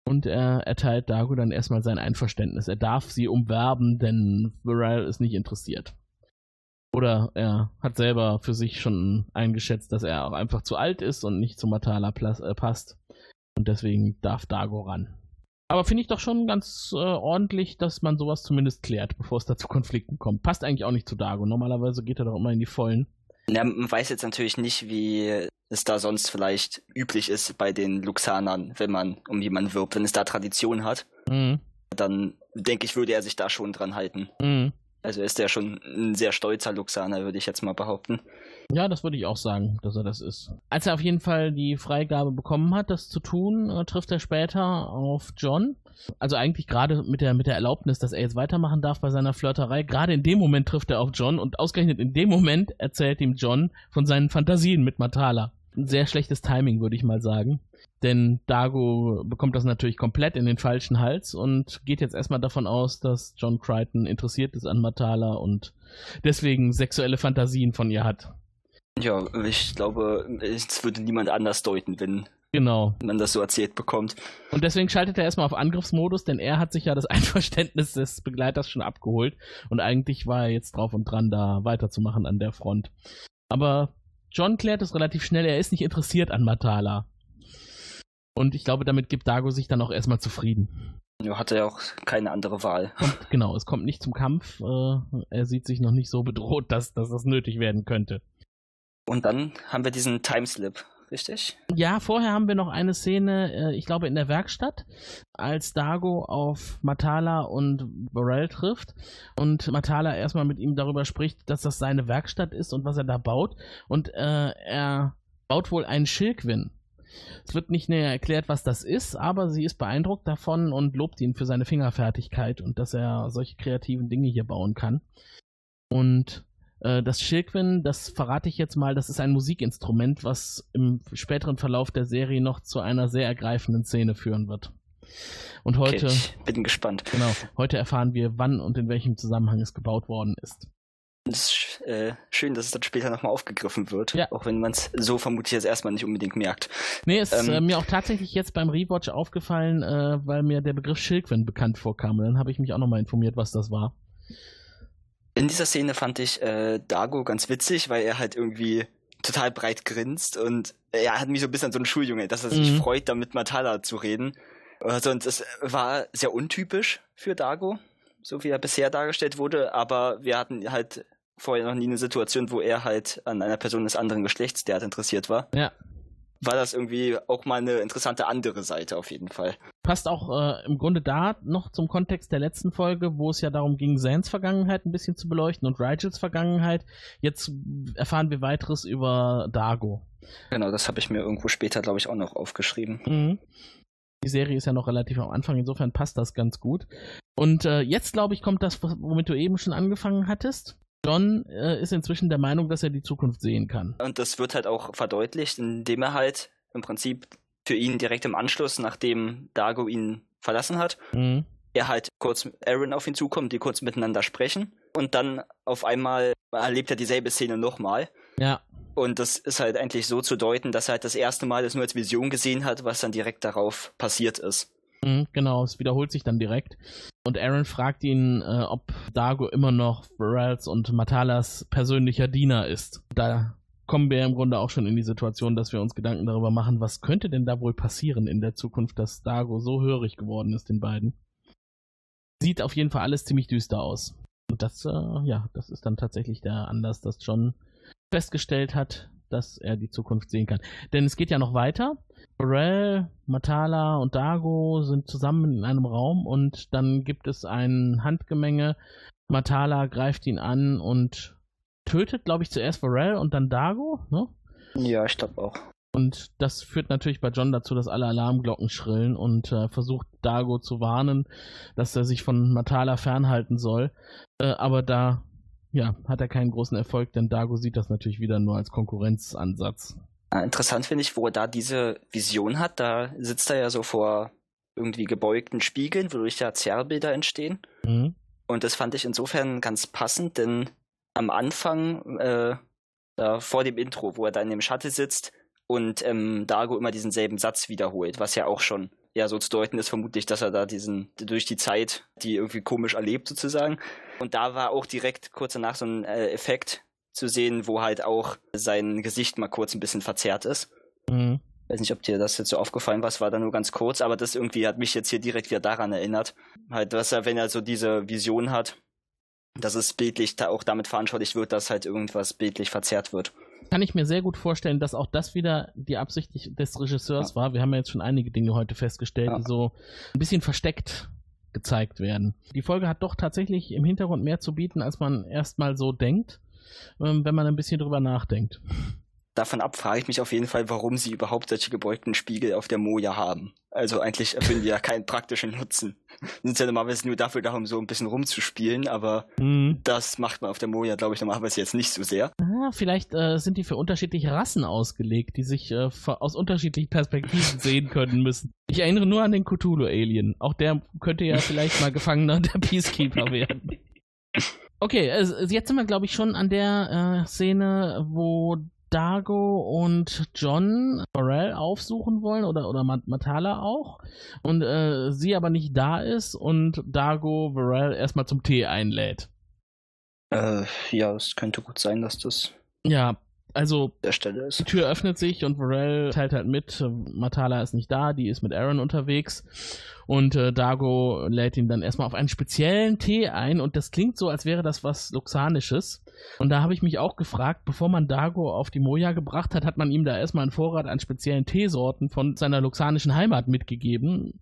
Und er erteilt Dago dann erstmal sein Einverständnis. Er darf sie umwerben, denn Pharrell ist nicht interessiert. Oder er hat selber für sich schon eingeschätzt, dass er auch einfach zu alt ist und nicht zu Matala äh, passt. Und deswegen darf Dago ran. Aber finde ich doch schon ganz äh, ordentlich, dass man sowas zumindest klärt, bevor es da zu Konflikten kommt. Passt eigentlich auch nicht zu Dago. Normalerweise geht er doch immer in die Vollen. Ja, man weiß jetzt natürlich nicht, wie es da sonst vielleicht üblich ist bei den Luxanern, wenn man um jemanden wirbt. Wenn es da Tradition hat, Mhm. dann denke ich, würde er sich da schon dran halten. Mhm. Also ist er schon ein sehr stolzer Luxaner, würde ich jetzt mal behaupten. Ja, das würde ich auch sagen, dass er das ist. Als er auf jeden Fall die Freigabe bekommen hat, das zu tun, äh, trifft er später auf John. Also eigentlich gerade mit der, mit der Erlaubnis, dass er jetzt weitermachen darf bei seiner Flirterei. Gerade in dem Moment trifft er auf John und ausgerechnet in dem Moment erzählt ihm John von seinen Fantasien mit Matala. Ein sehr schlechtes Timing, würde ich mal sagen. Denn Dago bekommt das natürlich komplett in den falschen Hals und geht jetzt erstmal davon aus, dass John Crichton interessiert ist an Matala und deswegen sexuelle Fantasien von ihr hat. Ja, ich glaube, es würde niemand anders deuten, wenn Genau. man das so erzählt bekommt. Und deswegen schaltet er erstmal auf Angriffsmodus, denn er hat sich ja das Einverständnis des Begleiters schon abgeholt. Und eigentlich war er jetzt drauf und dran, da weiterzumachen an der Front. Aber John klärt es relativ schnell, er ist nicht interessiert an Matala. Und ich glaube, damit gibt Dago sich dann auch erstmal zufrieden. Ja, hat er auch keine andere Wahl. Und genau, es kommt nicht zum Kampf. Äh, er sieht sich noch nicht so bedroht, dass, dass das nötig werden könnte. Und dann haben wir diesen Timeslip, richtig? Ja, vorher haben wir noch eine Szene, äh, ich glaube in der Werkstatt, als Dago auf Matala und Burrell trifft und Matala erstmal mit ihm darüber spricht, dass das seine Werkstatt ist und was er da baut. Und äh, er baut wohl einen Schilkwin. Es wird nicht näher erklärt, was das ist, aber sie ist beeindruckt davon und lobt ihn für seine Fingerfertigkeit und dass er solche kreativen Dinge hier bauen kann. Und das Shilkwin, das verrate ich jetzt mal, das ist ein Musikinstrument, was im späteren Verlauf der Serie noch zu einer sehr ergreifenden Szene führen wird. Und heute, Okay, ich bin gespannt. genau, heute erfahren wir, wann und in welchem Zusammenhang es gebaut worden ist. Es ist äh, schön, dass es dann später nochmal aufgegriffen wird. Ja. Auch wenn man es so vermutlich jetzt erstmal nicht unbedingt merkt. Nee, ist Ähm, äh, mir auch tatsächlich jetzt beim Rewatch aufgefallen, äh, weil mir der Begriff Shilkwin bekannt vorkam. Und dann habe ich mich auch nochmal informiert, was das war. In dieser Szene fand ich äh, Dago ganz witzig, weil er halt irgendwie total breit grinst und er hat mich so ein bisschen an so einen Schuljunge, dass er sich Mhm. freut, da mit Matala zu reden. Also, und es war sehr untypisch für Dago, so wie er bisher dargestellt wurde, aber wir hatten halt vorher noch nie eine Situation, wo er halt an einer Person des anderen Geschlechts derart interessiert war. Ja. War das irgendwie auch mal eine interessante andere Seite auf jeden Fall. Passt auch äh, im Grunde da noch zum Kontext der letzten Folge, wo es ja darum ging, Sans Vergangenheit ein bisschen zu beleuchten und Rigels Vergangenheit. Jetzt erfahren wir weiteres über Dago. Genau, das habe ich mir irgendwo später, glaube ich, auch noch aufgeschrieben. Mhm. Die Serie ist ja noch relativ am Anfang, insofern passt das ganz gut. Und äh, jetzt, glaube ich, kommt das, womit du eben schon angefangen hattest. John äh, ist inzwischen der Meinung, dass er die Zukunft sehen kann. Und das wird halt auch verdeutlicht, indem er halt im Prinzip für ihn direkt im Anschluss, nachdem Dago ihn verlassen hat, Mhm. er halt kurz Aaron auf ihn zukommt, die kurz miteinander sprechen und dann auf einmal erlebt er dieselbe Szene nochmal. Ja, Und das ist halt eigentlich so zu deuten, dass er halt das erste Mal das nur als Vision gesehen hat, was dann direkt darauf passiert ist. Genau, es wiederholt sich dann direkt. Und Aaron fragt ihn, äh, ob Dago immer noch Burrells und Matalas persönlicher Diener ist. Da kommen wir im Grunde auch schon in die Situation, dass wir uns Gedanken darüber machen, was könnte denn da wohl passieren in der Zukunft, dass Dago so hörig geworden ist, den beiden. Sieht auf jeden Fall alles ziemlich düster aus. Und das, äh, ja, das ist dann tatsächlich der Anlass, dass John festgestellt hat, dass er die Zukunft sehen kann. Denn es geht ja noch weiter. Burrell, Matala und Dago sind zusammen in einem Raum und dann gibt es ein Handgemenge. Matala greift ihn an und tötet, glaube ich, zuerst Varel und dann Dago, ne? Ja, ich glaube auch. Und das führt natürlich bei John dazu, dass alle Alarmglocken schrillen und äh, versucht Dago zu warnen, dass er sich von Matala fernhalten soll. Äh, aber da ja, hat er keinen großen Erfolg, denn Dago sieht das natürlich wieder nur als Konkurrenzansatz. Ah, interessant finde ich, wo er da diese Vision hat. Da sitzt er ja so vor irgendwie gebeugten Spiegeln, wodurch ja Zerrbilder entstehen. Mhm. Und das fand ich insofern ganz passend, denn am Anfang, äh, da vor dem Intro, wo er da in dem Shuttle sitzt und ähm, Dago immer diesen selben Satz wiederholt, was ja auch schon ja so zu deuten ist, vermutlich, dass er da diesen durch die Zeit, die irgendwie komisch erlebt sozusagen. Und da war auch direkt kurz danach so ein äh, Effekt zu sehen, wo halt auch sein Gesicht mal kurz ein bisschen verzerrt ist. Mhm. weiß nicht, ob dir das jetzt so aufgefallen war, es war da nur ganz kurz, aber das irgendwie hat mich jetzt hier direkt wieder daran erinnert. Halt, dass er, wenn er so diese Vision hat, dass es bildlich da auch damit veranschaulicht wird, dass halt irgendwas bildlich verzerrt wird. Kann ich mir sehr gut vorstellen, dass auch das wieder die Absicht des Regisseurs war. Wir haben ja jetzt schon einige Dinge heute festgestellt, Ja. die so ein bisschen versteckt gezeigt werden. Die Folge hat doch tatsächlich im Hintergrund mehr zu bieten, als man erstmal so denkt, wenn man ein bisschen drüber nachdenkt. Davon ab frage ich mich auf jeden Fall, warum sie überhaupt solche gebeugten Spiegel auf der Moja haben. Also eigentlich erfüllen die ja keinen praktischen Nutzen. Sind ja normalerweise nur dafür da, um so ein bisschen rumzuspielen, aber Mhm. das macht man auf der Moja, glaube ich, normalerweise jetzt nicht so sehr. Ah, vielleicht äh, sind die für unterschiedliche Rassen ausgelegt, die sich äh, aus unterschiedlichen Perspektiven sehen können müssen. Ich erinnere nur an den Cthulhu-Alien. Auch der könnte ja vielleicht mal Gefangener der Peacekeeper werden. Okay, also jetzt sind wir, glaube ich, schon an der äh, Szene, wo Dago und John Morell aufsuchen wollen oder, oder Mat- Matala auch und äh, sie aber nicht da ist und Dago Varel erstmal zum Tee einlädt. Äh, ja, es könnte gut sein, dass das Ja, also Die. Tür öffnet sich und Varel teilt halt mit, äh, Matala ist nicht da, die ist mit Aaron unterwegs. Und äh, Dago lädt ihn dann erstmal auf einen speziellen Tee ein und das klingt so, als wäre das was Luxanisches. Und da habe ich mich auch gefragt, bevor man Dago auf die Moja gebracht hat, hat man ihm da erstmal einen Vorrat an speziellen Teesorten von seiner luxanischen Heimat mitgegeben.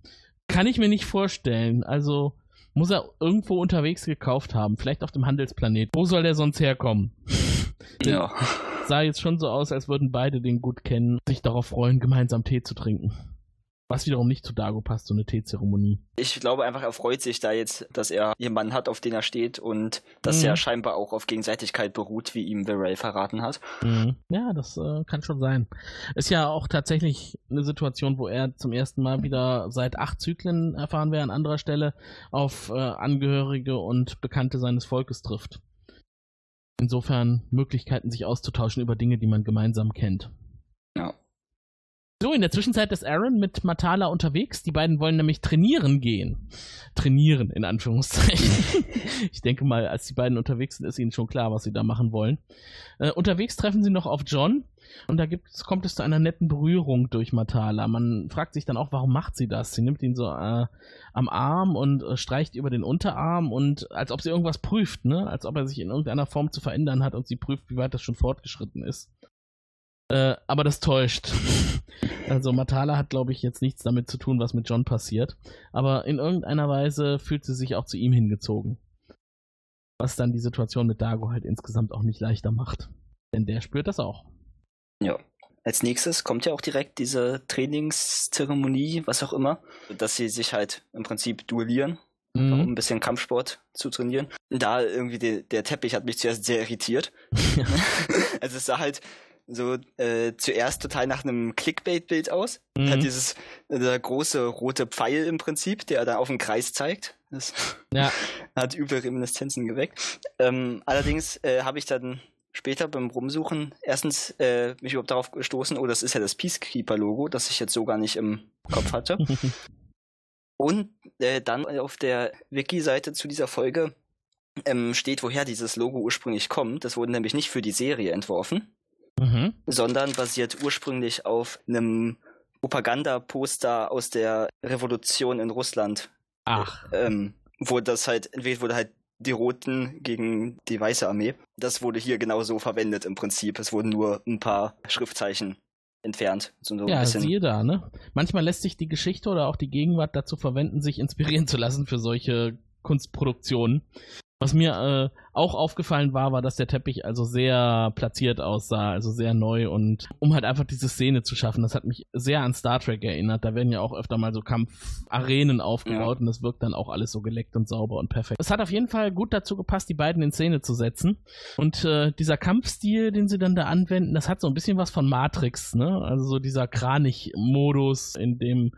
Kann ich mir nicht vorstellen. Also muss er irgendwo unterwegs gekauft haben, vielleicht auf dem Handelsplanet. Wo soll der sonst herkommen? Ja. sah jetzt schon so aus, als würden beide den gut kennen, sich darauf freuen, gemeinsam Tee zu trinken. Was wiederum nicht zu Dago passt, so eine Teezeremonie. Ich glaube einfach, er freut sich da jetzt, dass er jemanden hat, auf den er steht und dass Mhm. er scheinbar auch auf Gegenseitigkeit beruht, wie ihm Varel verraten hat. Mhm. Ja, das äh, kann schon sein. Ist ja auch tatsächlich eine Situation, wo er zum ersten Mal wieder seit acht Zyklen erfahren wir an anderer Stelle auf äh, Angehörige und Bekannte seines Volkes trifft. Insofern Möglichkeiten, sich auszutauschen über Dinge, die man gemeinsam kennt. Ja. So, in der Zwischenzeit ist Aaron mit Matala unterwegs. Die beiden wollen nämlich trainieren gehen. Trainieren, in Anführungszeichen. ich denke mal, als die beiden unterwegs sind, ist ihnen schon klar, was sie da machen wollen. Äh, unterwegs treffen sie noch auf John. Und da gibt's, kommt es zu einer netten Berührung durch Matala. Man fragt sich dann auch, warum macht sie das? Sie nimmt ihn so äh, am Arm und äh, streicht über den Unterarm und als ob sie irgendwas prüft, ne? Als ob er sich in irgendeiner Form zu verändern hat und sie prüft, wie weit das schon fortgeschritten ist. Äh, aber das täuscht. Also Matala hat, glaube ich, jetzt nichts damit zu tun, was mit John passiert. Aber in irgendeiner Weise fühlt sie sich auch zu ihm hingezogen. Was dann die Situation mit Dago halt insgesamt auch nicht leichter macht. Denn der spürt das auch. Ja. Als nächstes kommt ja auch direkt diese Trainingszeremonie, was auch immer, dass sie sich halt im Prinzip duellieren, um Mhm. ein bisschen Kampfsport zu trainieren. Da irgendwie der, der Teppich hat mich zuerst sehr irritiert. Ja. Also es sah halt so äh, zuerst total nach einem Clickbait-Bild aus. Mhm. Hat dieses der große rote Pfeil im Prinzip, der da auf den Kreis zeigt. Das Ja, hat üble Reminiszenzen geweckt. Ähm, allerdings äh, habe ich dann später beim Rumsuchen erstens äh, mich überhaupt darauf gestoßen, oh, das ist ja das Peacekeeper-Logo, das ich jetzt so gar nicht im Kopf hatte. Und äh, dann auf der Wiki-Seite zu dieser Folge ähm, steht, woher dieses Logo ursprünglich kommt. Das wurde nämlich nicht für die Serie entworfen, mhm. sondern basiert ursprünglich auf einem Propagandaposter aus der Revolution in Russland Ach, ähm, wo das halt, entweder wurde halt die Roten gegen die Weiße Armee. Das wurde hier genauso verwendet im Prinzip. Es wurden nur ein paar Schriftzeichen entfernt. So ja, bisschen. siehe da, ne? Manchmal lässt sich die Geschichte oder auch die Gegenwart dazu verwenden, sich inspirieren zu lassen für solche Kunstproduktionen. Was mir äh, auch aufgefallen war, war, dass der Teppich also sehr platziert aussah, also sehr neu und um halt einfach diese Szene zu schaffen. Das hat mich sehr an Star Trek erinnert. Da werden ja auch öfter mal so Kampfarenen aufgebaut ja. und das wirkt dann auch alles so geleckt und sauber und perfekt. Es hat auf jeden Fall gut dazu gepasst, die beiden in Szene zu setzen. Und äh, dieser Kampfstil, den sie dann da anwenden, das hat so ein bisschen was von Matrix, ne? Also so dieser Kranich-Modus, in dem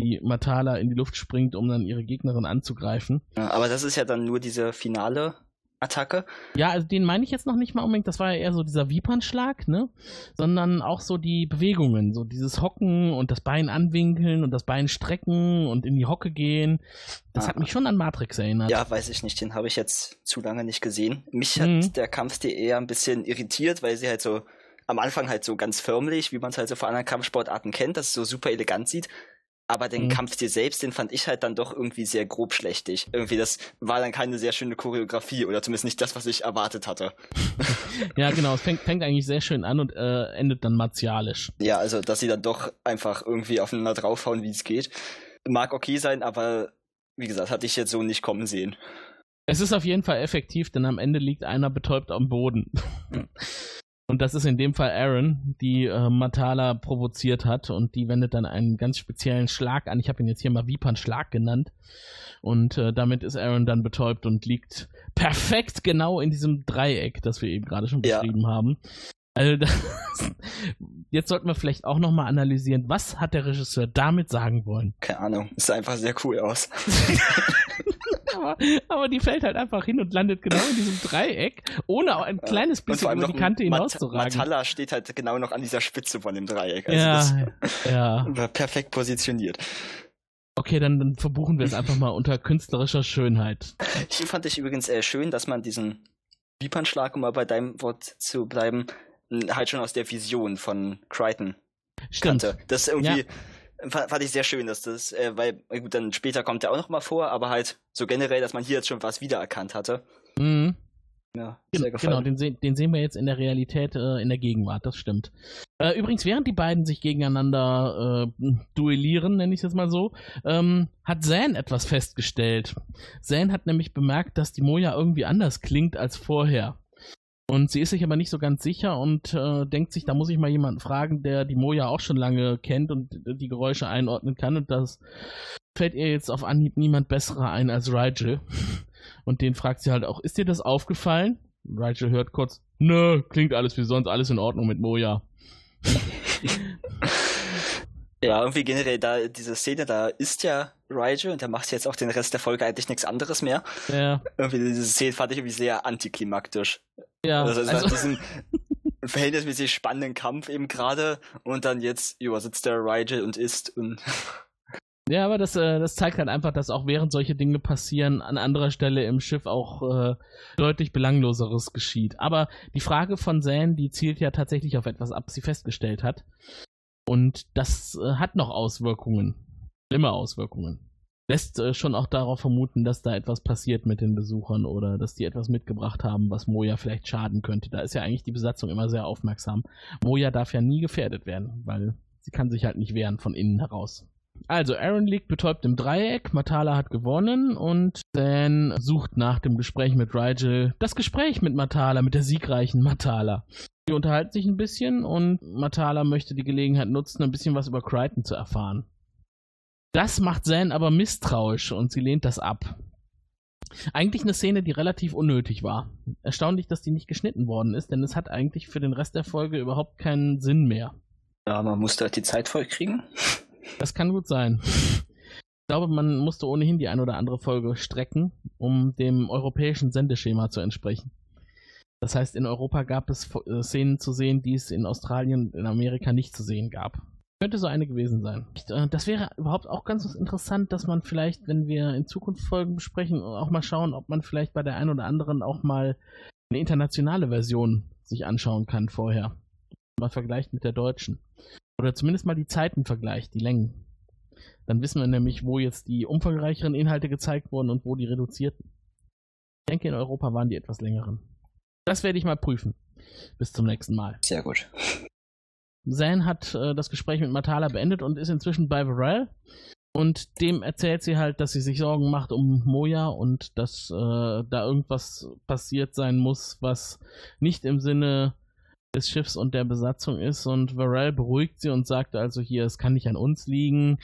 die Matala in die Luft springt, um dann ihre Gegnerin anzugreifen. Ja, aber das ist ja dann nur diese finale Attacke. Ja, also den meine ich jetzt noch nicht mal unbedingt, das war ja eher so dieser Wiepernschlag, ne? Sondern auch so die Bewegungen, so dieses Hocken und das Bein anwinkeln und das Bein strecken und in die Hocke gehen. Das ah. hat mich schon an Matrix erinnert. Ja, weiß ich nicht, den habe ich jetzt zu lange nicht gesehen. Mich mhm. hat der Kampfstil eher ein bisschen irritiert, weil sie halt so am Anfang halt so ganz förmlich, wie man es halt so von anderen Kampfsportarten kennt, dass es so super elegant sieht. Aber den mhm. Kampfstil selbst, den fand ich halt dann doch irgendwie sehr grob schlechtig. Irgendwie, das war dann keine sehr schöne Choreografie oder zumindest nicht das, was ich erwartet hatte. ja, genau. Es fängt, fängt eigentlich sehr schön an und äh, endet dann martialisch. Ja, also, dass sie dann doch einfach irgendwie aufeinander draufhauen, wie es geht. Mag okay sein, aber wie gesagt, hatte ich jetzt so nicht kommen sehen. Es ist auf jeden Fall effektiv, denn am Ende liegt einer betäubt am Boden. Und das ist in dem Fall Aaron, die äh, Matala provoziert hat und die wendet dann einen ganz speziellen Schlag an. Ich habe ihn jetzt hier mal Vipan-Schlag genannt. Und äh, damit ist Aaron dann betäubt und liegt perfekt genau in diesem Dreieck, das wir eben gerade schon beschrieben ja. haben. Also das, jetzt sollten wir vielleicht auch nochmal analysieren, was hat der Regisseur damit sagen wollen? Keine Ahnung, es sah einfach sehr cool aus. aber, aber die fällt halt einfach hin und landet genau in diesem Dreieck, ohne auch ein kleines bisschen über die Kante hinaus zu ragen. Matala steht halt genau noch an dieser Spitze von dem Dreieck. Also ja, ja. War perfekt positioniert. Okay, dann, dann verbuchen wir es einfach mal unter künstlerischer Schönheit. Hier fand ich übrigens äh, schön, dass man diesen Wiepernschlag, um mal bei deinem Wort zu bleiben, halt schon aus der Vision von Crichton Stimmt. kannte. Das irgendwie, ja fand ich sehr schön, dass das, äh, weil, gut, dann später kommt er auch noch mal vor, aber halt so generell, dass man hier jetzt schon was wiedererkannt hatte. Mhm. Ja, sehr gefallen. Genau, den, se den, sehen wir jetzt in der Realität, äh, in der Gegenwart, das stimmt. Äh, übrigens, während die beiden sich gegeneinander äh, duellieren, nenne ich es jetzt mal so, ähm, hat Zan etwas festgestellt. Zan hat nämlich bemerkt, dass die Moja irgendwie anders klingt als vorher. Und sie ist sich aber nicht so ganz sicher und äh, denkt sich, da muss ich mal jemanden fragen, der die Moja auch schon lange kennt und die Geräusche einordnen kann. Und das fällt ihr jetzt auf Anhieb niemand besserer ein als Rigel. Und den fragt sie halt auch, ist dir das aufgefallen? Rigel hört kurz, nö, klingt alles wie sonst, alles in Ordnung mit Moja. Ja, irgendwie generell da, diese Szene, da ist ja Rigel und der macht jetzt auch den Rest der Folge eigentlich nichts anderes mehr. Ja. Irgendwie diese Szene fand ich irgendwie sehr antiklimaktisch. Ja. Also, also diesen verhältnismäßig spannenden Kampf eben gerade und dann jetzt übersitzt der Rigel und isst und. Ja, aber das, äh, das zeigt halt einfach, dass auch während solche Dinge passieren, an anderer Stelle im Schiff auch äh, deutlich Belangloseres geschieht. Aber die Frage von Zane, die zielt ja tatsächlich auf etwas ab, was sie festgestellt hat. Und das äh, hat noch Auswirkungen. Schlimme Auswirkungen. Lässt äh, schon auch darauf vermuten, dass da etwas passiert mit den Besuchern oder dass die etwas mitgebracht haben, was Moja vielleicht schaden könnte. Da ist ja eigentlich die Besatzung immer sehr aufmerksam. Moja darf ja nie gefährdet werden, weil sie kann sich halt nicht wehren von innen heraus. Also, Aaron liegt betäubt im Dreieck, Matala hat gewonnen und Dan sucht nach dem Gespräch mit Rigel das Gespräch mit Matala, mit der siegreichen Matala. Die unterhalten sich ein bisschen und Matala möchte die Gelegenheit nutzen, ein bisschen was über Crichton zu erfahren. Das macht Zan aber misstrauisch und sie lehnt das ab. Eigentlich eine Szene, die relativ unnötig war. Erstaunlich, dass die nicht geschnitten worden ist, denn es hat eigentlich für den Rest der Folge überhaupt keinen Sinn mehr. Ja, man musste halt die Zeit voll kriegen. Das kann gut sein. Ich glaube, man musste ohnehin die ein oder andere Folge strecken, um dem europäischen Sendeschema zu entsprechen. Das heißt, in Europa gab es äh, Szenen zu sehen, die es in Australien und in Amerika nicht zu sehen gab. Könnte so eine gewesen sein. Äh, das wäre überhaupt auch ganz interessant, dass man vielleicht, wenn wir in Zukunft Folgen besprechen, auch mal schauen, ob man vielleicht bei der einen oder anderen auch mal eine internationale Version sich anschauen kann vorher. Mal vergleicht mit der deutschen. Oder zumindest mal die Zeiten vergleicht, die Längen. Dann wissen wir nämlich, wo jetzt die umfangreicheren Inhalte gezeigt wurden und wo die reduzierten. Ich denke, in Europa waren die etwas längeren. Das werde ich mal prüfen. Bis zum nächsten Mal. Sehr gut. Zan hat äh, das Gespräch mit Matala beendet und ist inzwischen bei Varel. Und dem erzählt sie halt, dass sie sich Sorgen macht um Moja und dass äh, da irgendwas passiert sein muss, was nicht im Sinne des Schiffs und der Besatzung ist. Und Varel beruhigt sie und sagt also hier, es kann nicht an uns liegen.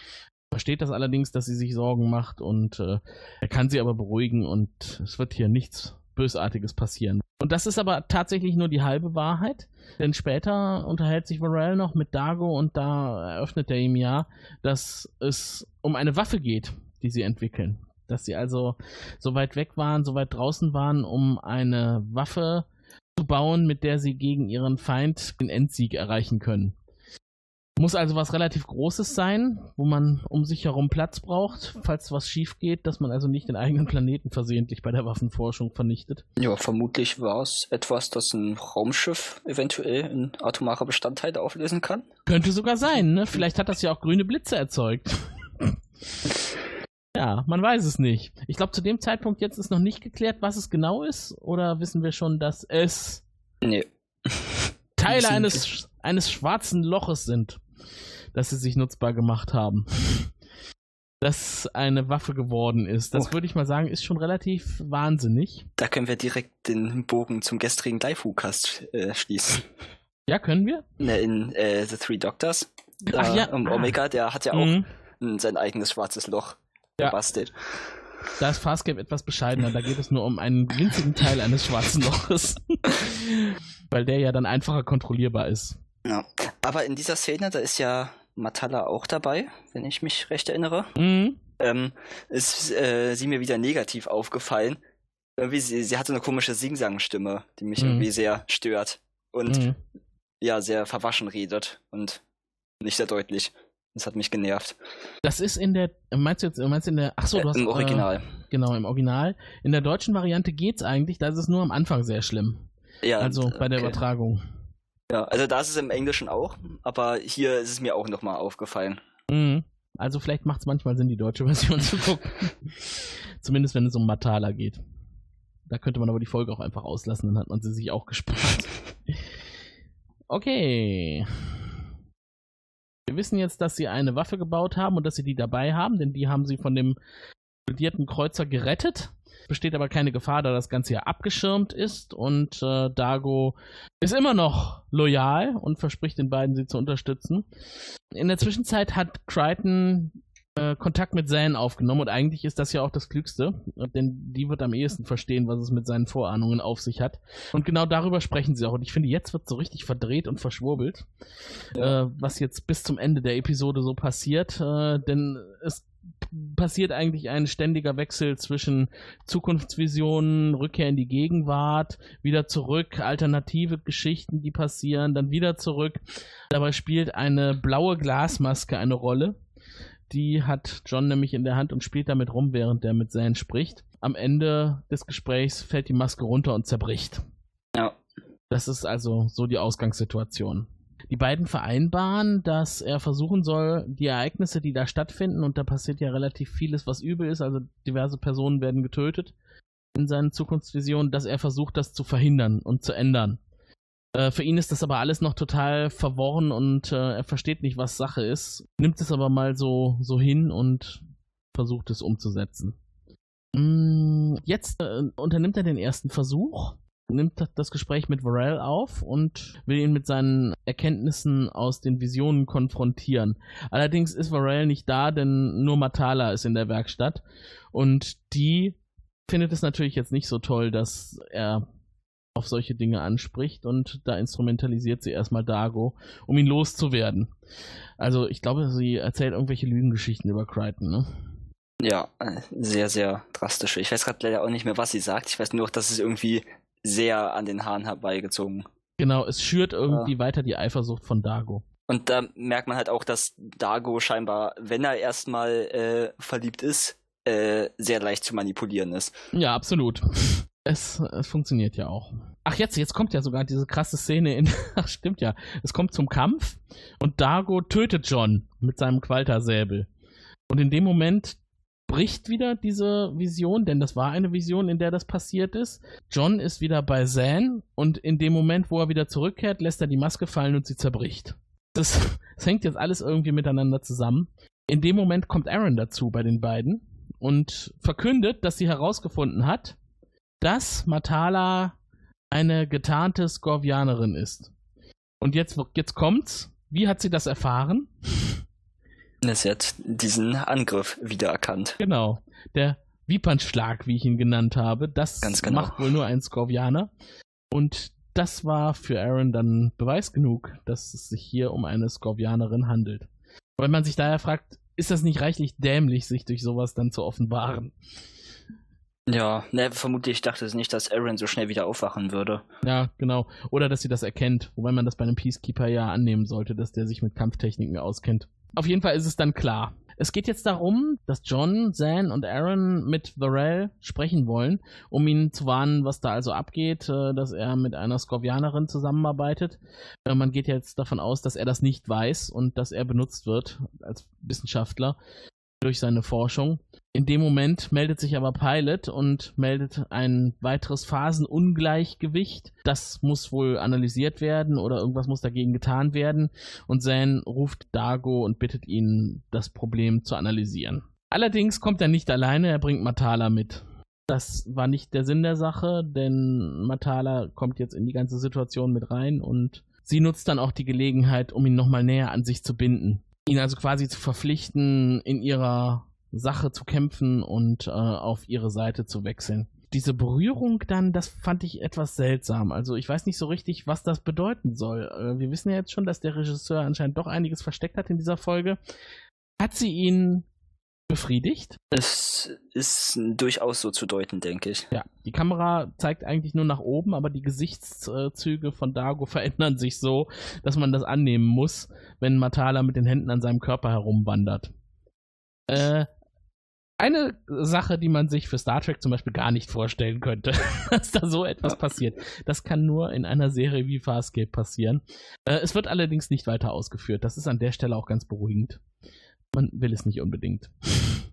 Versteht das allerdings, dass sie sich Sorgen macht und äh, er kann sie aber beruhigen und es wird hier nichts Bösartiges passieren. Und das ist aber tatsächlich nur die halbe Wahrheit, denn später unterhält sich Varel noch mit Dago und da eröffnet er ihm ja, dass es um eine Waffe geht, die sie entwickeln. Dass sie also so weit weg waren, so weit draußen waren, um eine Waffe zu bauen, mit der sie gegen ihren Feind den Endsieg erreichen können. Muss also was relativ Großes sein, wo man um sich herum Platz braucht, falls was schief geht, dass man also nicht den eigenen Planeten versehentlich bei der Waffenforschung vernichtet. Ja, vermutlich war es etwas, das ein Raumschiff eventuell in atomare Bestandteile auflösen kann. Könnte sogar sein, ne? Vielleicht hat das ja auch grüne Blitze erzeugt. ja, man weiß es nicht. Ich glaube, zu dem Zeitpunkt jetzt ist noch nicht geklärt, was es genau ist. Oder wissen wir schon, dass es Nee. Teile eines, eines schwarzen Loches sind, das sie sich nutzbar gemacht haben. Das eine Waffe geworden ist. Das Oh. würde ich mal sagen, ist schon relativ wahnsinnig. Da können wir direkt den Bogen zum gestrigen Live-Cast äh, schließen. Ja, können wir? Ne, in äh, The Three Doctors. Ach äh, ja, um ah. Omega, der hat ja auch Mhm. ein, sein eigenes schwarzes Loch Ja. gebastelt. Da ist Farscape etwas bescheidener. Da geht es nur um einen winzigen Teil eines schwarzen Loches. Weil der ja dann einfacher kontrollierbar ist. Ja. Aber in dieser Szene, da ist ja Matala auch dabei, wenn ich mich recht erinnere. Mhm. Ähm, ist äh, sie mir wieder negativ aufgefallen. Irgendwie, sie, sie hatte eine komische Sing-Sang-Stimme, die mich Mhm. irgendwie sehr stört. Und Mhm. ja, sehr verwaschen redet und nicht sehr deutlich. Das hat mich genervt. Das ist in der, meinst du jetzt, meinst du in der, ach so, du Äh, hast, Im Original. Äh, genau, im Original. In der deutschen Variante geht's eigentlich, da ist es nur am Anfang sehr schlimm. ja, Also bei der okay. Übertragung. Ja, also da ist es im Englischen auch, aber hier ist es mir auch nochmal aufgefallen. Mhm. Also vielleicht macht es manchmal Sinn, die deutsche Version zu gucken. Zumindest wenn es um Matala geht. Da könnte man aber die Folge auch einfach auslassen, dann hat man sie sich auch gespart. Okay. Wir wissen jetzt, dass sie eine Waffe gebaut haben und dass sie die dabei haben, denn die haben sie von dem explodierten Kreuzer gerettet. Besteht aber keine Gefahr, da das Ganze ja abgeschirmt ist und äh, Dago ist immer noch loyal und verspricht den beiden, sie zu unterstützen. In der Zwischenzeit hat Crichton äh, Kontakt mit Zan aufgenommen und eigentlich ist das ja auch das Klügste, denn die wird am ehesten verstehen, was es mit seinen Vorahnungen auf sich hat. Und genau darüber sprechen sie auch. Und ich finde, jetzt wird so richtig verdreht und verschwurbelt, äh, was jetzt bis zum Ende der Episode so passiert, äh, denn es passiert eigentlich ein ständiger Wechsel zwischen Zukunftsvisionen, Rückkehr in die Gegenwart, wieder zurück, alternative Geschichten, die passieren, dann wieder zurück. Dabei spielt eine blaue Glasmaske eine Rolle. Die hat John nämlich in der Hand und spielt damit rum, während er mit Zane spricht. Am Ende des Gesprächs fällt die Maske runter und zerbricht. Ja. Das ist also so die Ausgangssituation. Die beiden vereinbaren, dass er versuchen soll, die Ereignisse, die da stattfinden, und da passiert ja relativ vieles, was übel ist, also diverse Personen werden getötet in seinen Zukunftsvisionen, dass er versucht, das zu verhindern und zu ändern. Äh, für ihn ist das aber alles noch total verworren und äh, er versteht nicht, was Sache ist, nimmt es aber mal so, so hin und versucht es umzusetzen. Mm, Jetzt äh, unternimmt er den ersten Versuch nimmt das Gespräch mit Varel auf und will ihn mit seinen Erkenntnissen aus den Visionen konfrontieren. Allerdings ist Varel nicht da, denn nur Matala ist in der Werkstatt und die findet es natürlich jetzt nicht so toll, dass er auf solche Dinge anspricht und da instrumentalisiert sie erstmal Dago, um ihn loszuwerden. Also ich glaube, sie erzählt irgendwelche Lügengeschichten über Crichton, ne? Ja, äh, sehr, sehr drastisch. Ich weiß gerade leider auch nicht mehr, was sie sagt. Ich weiß nur, dass es irgendwie sehr an den Haaren herbeigezogen. Genau, es schürt irgendwie weiter die Eifersucht von Dago. Und da merkt man halt auch, dass Dago scheinbar, wenn er erstmal äh, verliebt ist, äh, sehr leicht zu manipulieren ist. Ja, absolut. Es, es funktioniert ja auch. Ach, jetzt, jetzt kommt ja sogar diese krasse Szene in. Ach, stimmt ja. Es kommt zum Kampf und Dago tötet John mit seinem Qualtersäbel. Und in dem Moment bricht wieder diese Vision, denn das war eine Vision, in der das passiert ist. John ist wieder bei Zan und in dem Moment, wo er wieder zurückkehrt, lässt er die Maske fallen und sie zerbricht. Das, das hängt jetzt alles irgendwie miteinander zusammen. In dem Moment kommt Aaron dazu bei den beiden und verkündet, dass sie herausgefunden hat, dass Matala eine getarnte Skorvianerin ist. Und jetzt, jetzt kommt's. Wie hat sie das erfahren? Sie hat diesen Angriff wiedererkannt. Genau. Der Wiepernschlag, wie ich ihn genannt habe, das genau. macht wohl nur ein Skorvianer. Und das war für Aaron dann Beweis genug, dass es sich hier um eine Skorvianerin handelt. Weil man sich daher fragt, ist das nicht reichlich dämlich, sich durch sowas dann zu offenbaren? Ja, ne, vermutlich dachte sie nicht, dass Aaron so schnell wieder aufwachen würde. Ja, genau. Oder dass sie das erkennt, wobei man das bei einem Peacekeeper ja annehmen sollte, dass der sich mit Kampftechniken auskennt. Auf jeden Fall ist es dann klar. Es geht jetzt darum, dass John, Zan und Aaron mit Varel sprechen wollen, um ihn zu warnen, was da also abgeht, äh, dass er mit einer Skorvianerin zusammenarbeitet. Äh, Man geht jetzt davon aus, dass er das nicht weiß und dass er benutzt wird als Wissenschaftler durch seine Forschung. In dem Moment meldet sich aber Pilot und meldet ein weiteres Phasenungleichgewicht. Das muss wohl analysiert werden oder irgendwas muss dagegen getan werden. Und Zan ruft Dago und bittet ihn, das Problem zu analysieren. Allerdings kommt er nicht alleine, er bringt Matala mit. Das war nicht der Sinn der Sache, denn Matala kommt jetzt in die ganze Situation mit rein und sie nutzt dann auch die Gelegenheit, um ihn nochmal näher an sich zu binden. Ihn also quasi zu verpflichten, in ihrer Sache zu kämpfen und äh, auf ihre Seite zu wechseln. Diese Berührung dann, das fand ich etwas seltsam. Also ich weiß nicht so richtig, was das bedeuten soll. Äh, wir wissen ja jetzt schon, dass der Regisseur anscheinend doch einiges versteckt hat in dieser Folge. Hat sie ihn befriedigt? Es ist durchaus so zu deuten, denke ich. Ja, die Kamera zeigt eigentlich nur nach oben, aber die Gesichtszüge von Dago verändern sich so, dass man das annehmen muss, wenn Matala mit den Händen an seinem Körper herumwandert. Äh, eine Sache, die man sich für Star Trek zum Beispiel gar nicht vorstellen könnte, dass da so etwas passiert. Das kann nur in einer Serie wie Farscape passieren. Äh, es wird allerdings nicht weiter ausgeführt. Das ist an der Stelle auch ganz beruhigend. Man will es nicht unbedingt.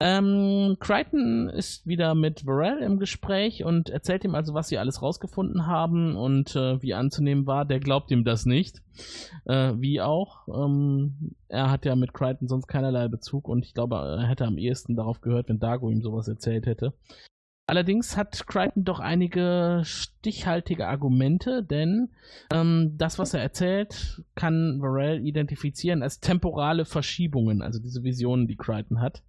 Ähm, Crichton ist wieder mit Varel im Gespräch und erzählt ihm also, was sie alles rausgefunden haben und äh, wie anzunehmen war, der glaubt ihm das nicht. Äh, wie auch. Ähm, er hat ja mit Crichton sonst keinerlei Bezug und ich glaube, er hätte am ehesten darauf gehört, wenn Dago ihm sowas erzählt hätte. Allerdings hat Crichton doch einige stichhaltige Argumente, denn ähm, das, was er erzählt, kann Varel identifizieren als temporale Verschiebungen, also diese Visionen, die Crichton hat.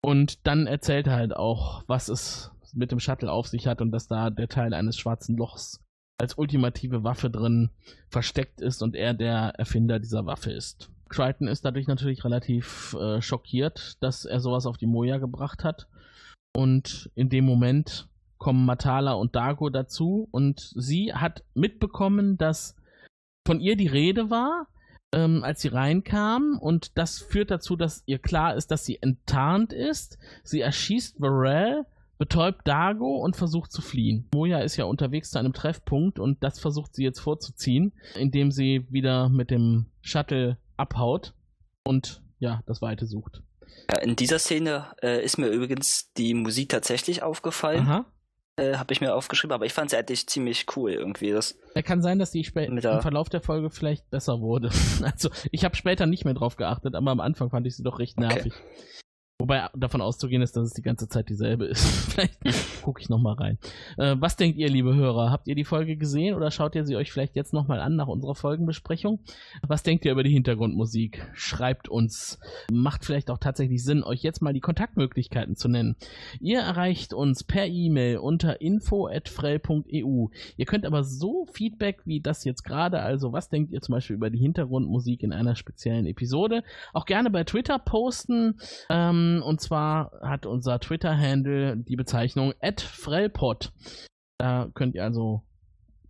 Und dann erzählt er halt auch, was es mit dem Shuttle auf sich hat und dass da der Teil eines schwarzen Lochs als ultimative Waffe drin versteckt ist und er der Erfinder dieser Waffe ist. Crichton ist dadurch natürlich relativ äh, schockiert, dass er sowas auf die Moja gebracht hat. Und in dem Moment kommen Matala und Dago dazu und sie hat mitbekommen, dass von ihr die Rede war, ähm, als sie reinkam und das führt dazu, dass ihr klar ist, dass sie enttarnt ist. Sie erschießt Varel, betäubt Dago und versucht zu fliehen. Moja ist ja unterwegs zu einem Treffpunkt und das versucht sie jetzt vorzuziehen, indem sie wieder mit dem Shuttle abhaut und ja, das Weite sucht. Ja, in dieser Szene äh, ist mir übrigens die Musik tatsächlich aufgefallen. Aha. Äh, Habe ich mir aufgeschrieben, aber ich fand sie eigentlich ziemlich cool irgendwie. Das, Ja, kann sein, dass die im Verlauf der Folge vielleicht besser wurde. Also, ich habe später nicht mehr drauf geachtet, aber am Anfang fand ich sie doch recht Okay. Wobei davon auszugehen ist, dass es die ganze Zeit dieselbe ist. vielleicht gucke ich nochmal rein. Äh, was denkt ihr, liebe Hörer? Habt ihr die Folge gesehen oder schaut ihr sie euch vielleicht jetzt nochmal an nach unserer Folgenbesprechung? Was denkt ihr über die Hintergrundmusik? Schreibt uns. Macht vielleicht auch tatsächlich Sinn, euch jetzt mal die Kontaktmöglichkeiten zu nennen. Ihr erreicht uns per E-Mail unter info.frell.eu. Ihr könnt aber so Feedback wie das jetzt gerade, also was denkt ihr zum Beispiel über die Hintergrundmusik in einer speziellen Episode, auch gerne bei Twitter posten. Ähm, und zwar hat unser Twitter-Handle die Bezeichnung @frellpod. Da könnt ihr also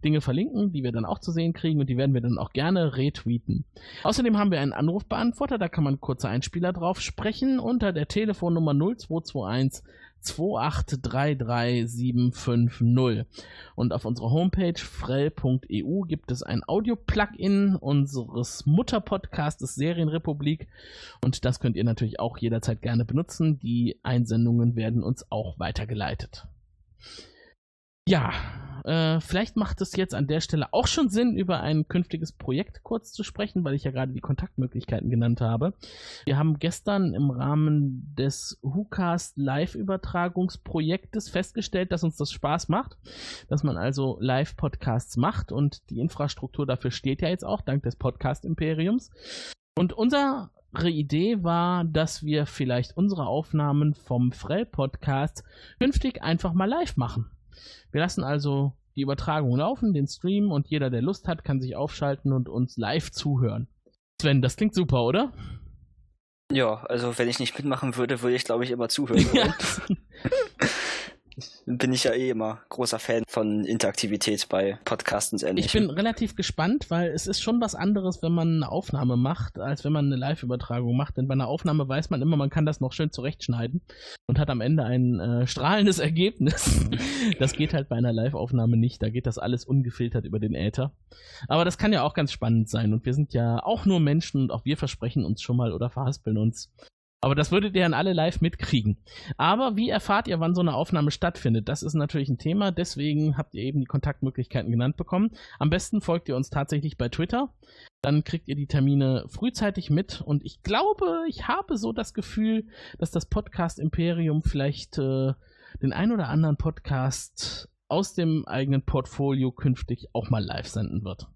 Dinge verlinken, die wir dann auch zu sehen kriegen und die werden wir dann auch gerne retweeten. Außerdem haben wir einen Anrufbeantworter, da kann man kurze Einspieler drauf sprechen unter der Telefonnummer 0221 2833750. Und auf unserer Homepage frell.eu gibt es ein Audio-Plugin unseres Mutterpodcastes Serienrepublik und das könnt ihr natürlich auch jederzeit gerne benutzen. Die Einsendungen werden uns auch weitergeleitet. Ja, äh, vielleicht macht es jetzt an der Stelle auch schon Sinn, über ein künftiges Projekt kurz zu sprechen, weil ich ja gerade die Kontaktmöglichkeiten genannt habe. Wir haben gestern im Rahmen des WhoCast Live-Übertragungsprojektes festgestellt, dass uns das Spaß macht, dass man also Live-Podcasts macht und die Infrastruktur dafür steht ja jetzt auch, dank des Podcast-Imperiums. Und unsere Idee war, dass wir vielleicht unsere Aufnahmen vom Frell-Podcast künftig einfach mal live machen. Wir lassen also die Übertragung laufen, den Stream und jeder, der Lust hat, kann sich aufschalten und uns live zuhören. Sven, das klingt super, oder? Ja, also wenn ich nicht mitmachen würde, würde ich glaube ich immer zuhören. Ja. Bin ich ja eh immer großer Fan von Interaktivität bei Podcastens ähnlich. Ich bin relativ gespannt, weil es ist schon was anderes, wenn man eine Aufnahme macht, als wenn man eine Live-Übertragung macht. Denn bei einer Aufnahme weiß man immer, man kann das noch schön zurechtschneiden und hat am Ende ein äh, strahlendes Ergebnis. das geht halt bei einer Live-Aufnahme nicht. Da geht das alles ungefiltert über den Äther. Aber das kann ja auch ganz spannend sein. Und wir sind ja auch nur Menschen und auch wir versprechen uns schon mal oder verhaspeln uns. Aber das würdet ihr dann alle live mitkriegen. Aber wie erfahrt ihr, wann so eine Aufnahme stattfindet? Das ist natürlich ein Thema. Deswegen habt ihr eben die Kontaktmöglichkeiten genannt bekommen. Am besten folgt ihr uns tatsächlich bei Twitter. Dann kriegt ihr die Termine frühzeitig mit. Und ich glaube, ich habe so das Gefühl, dass das Podcast Imperium vielleicht äh, den ein oder anderen Podcast aus dem eigenen Portfolio künftig auch mal live senden wird.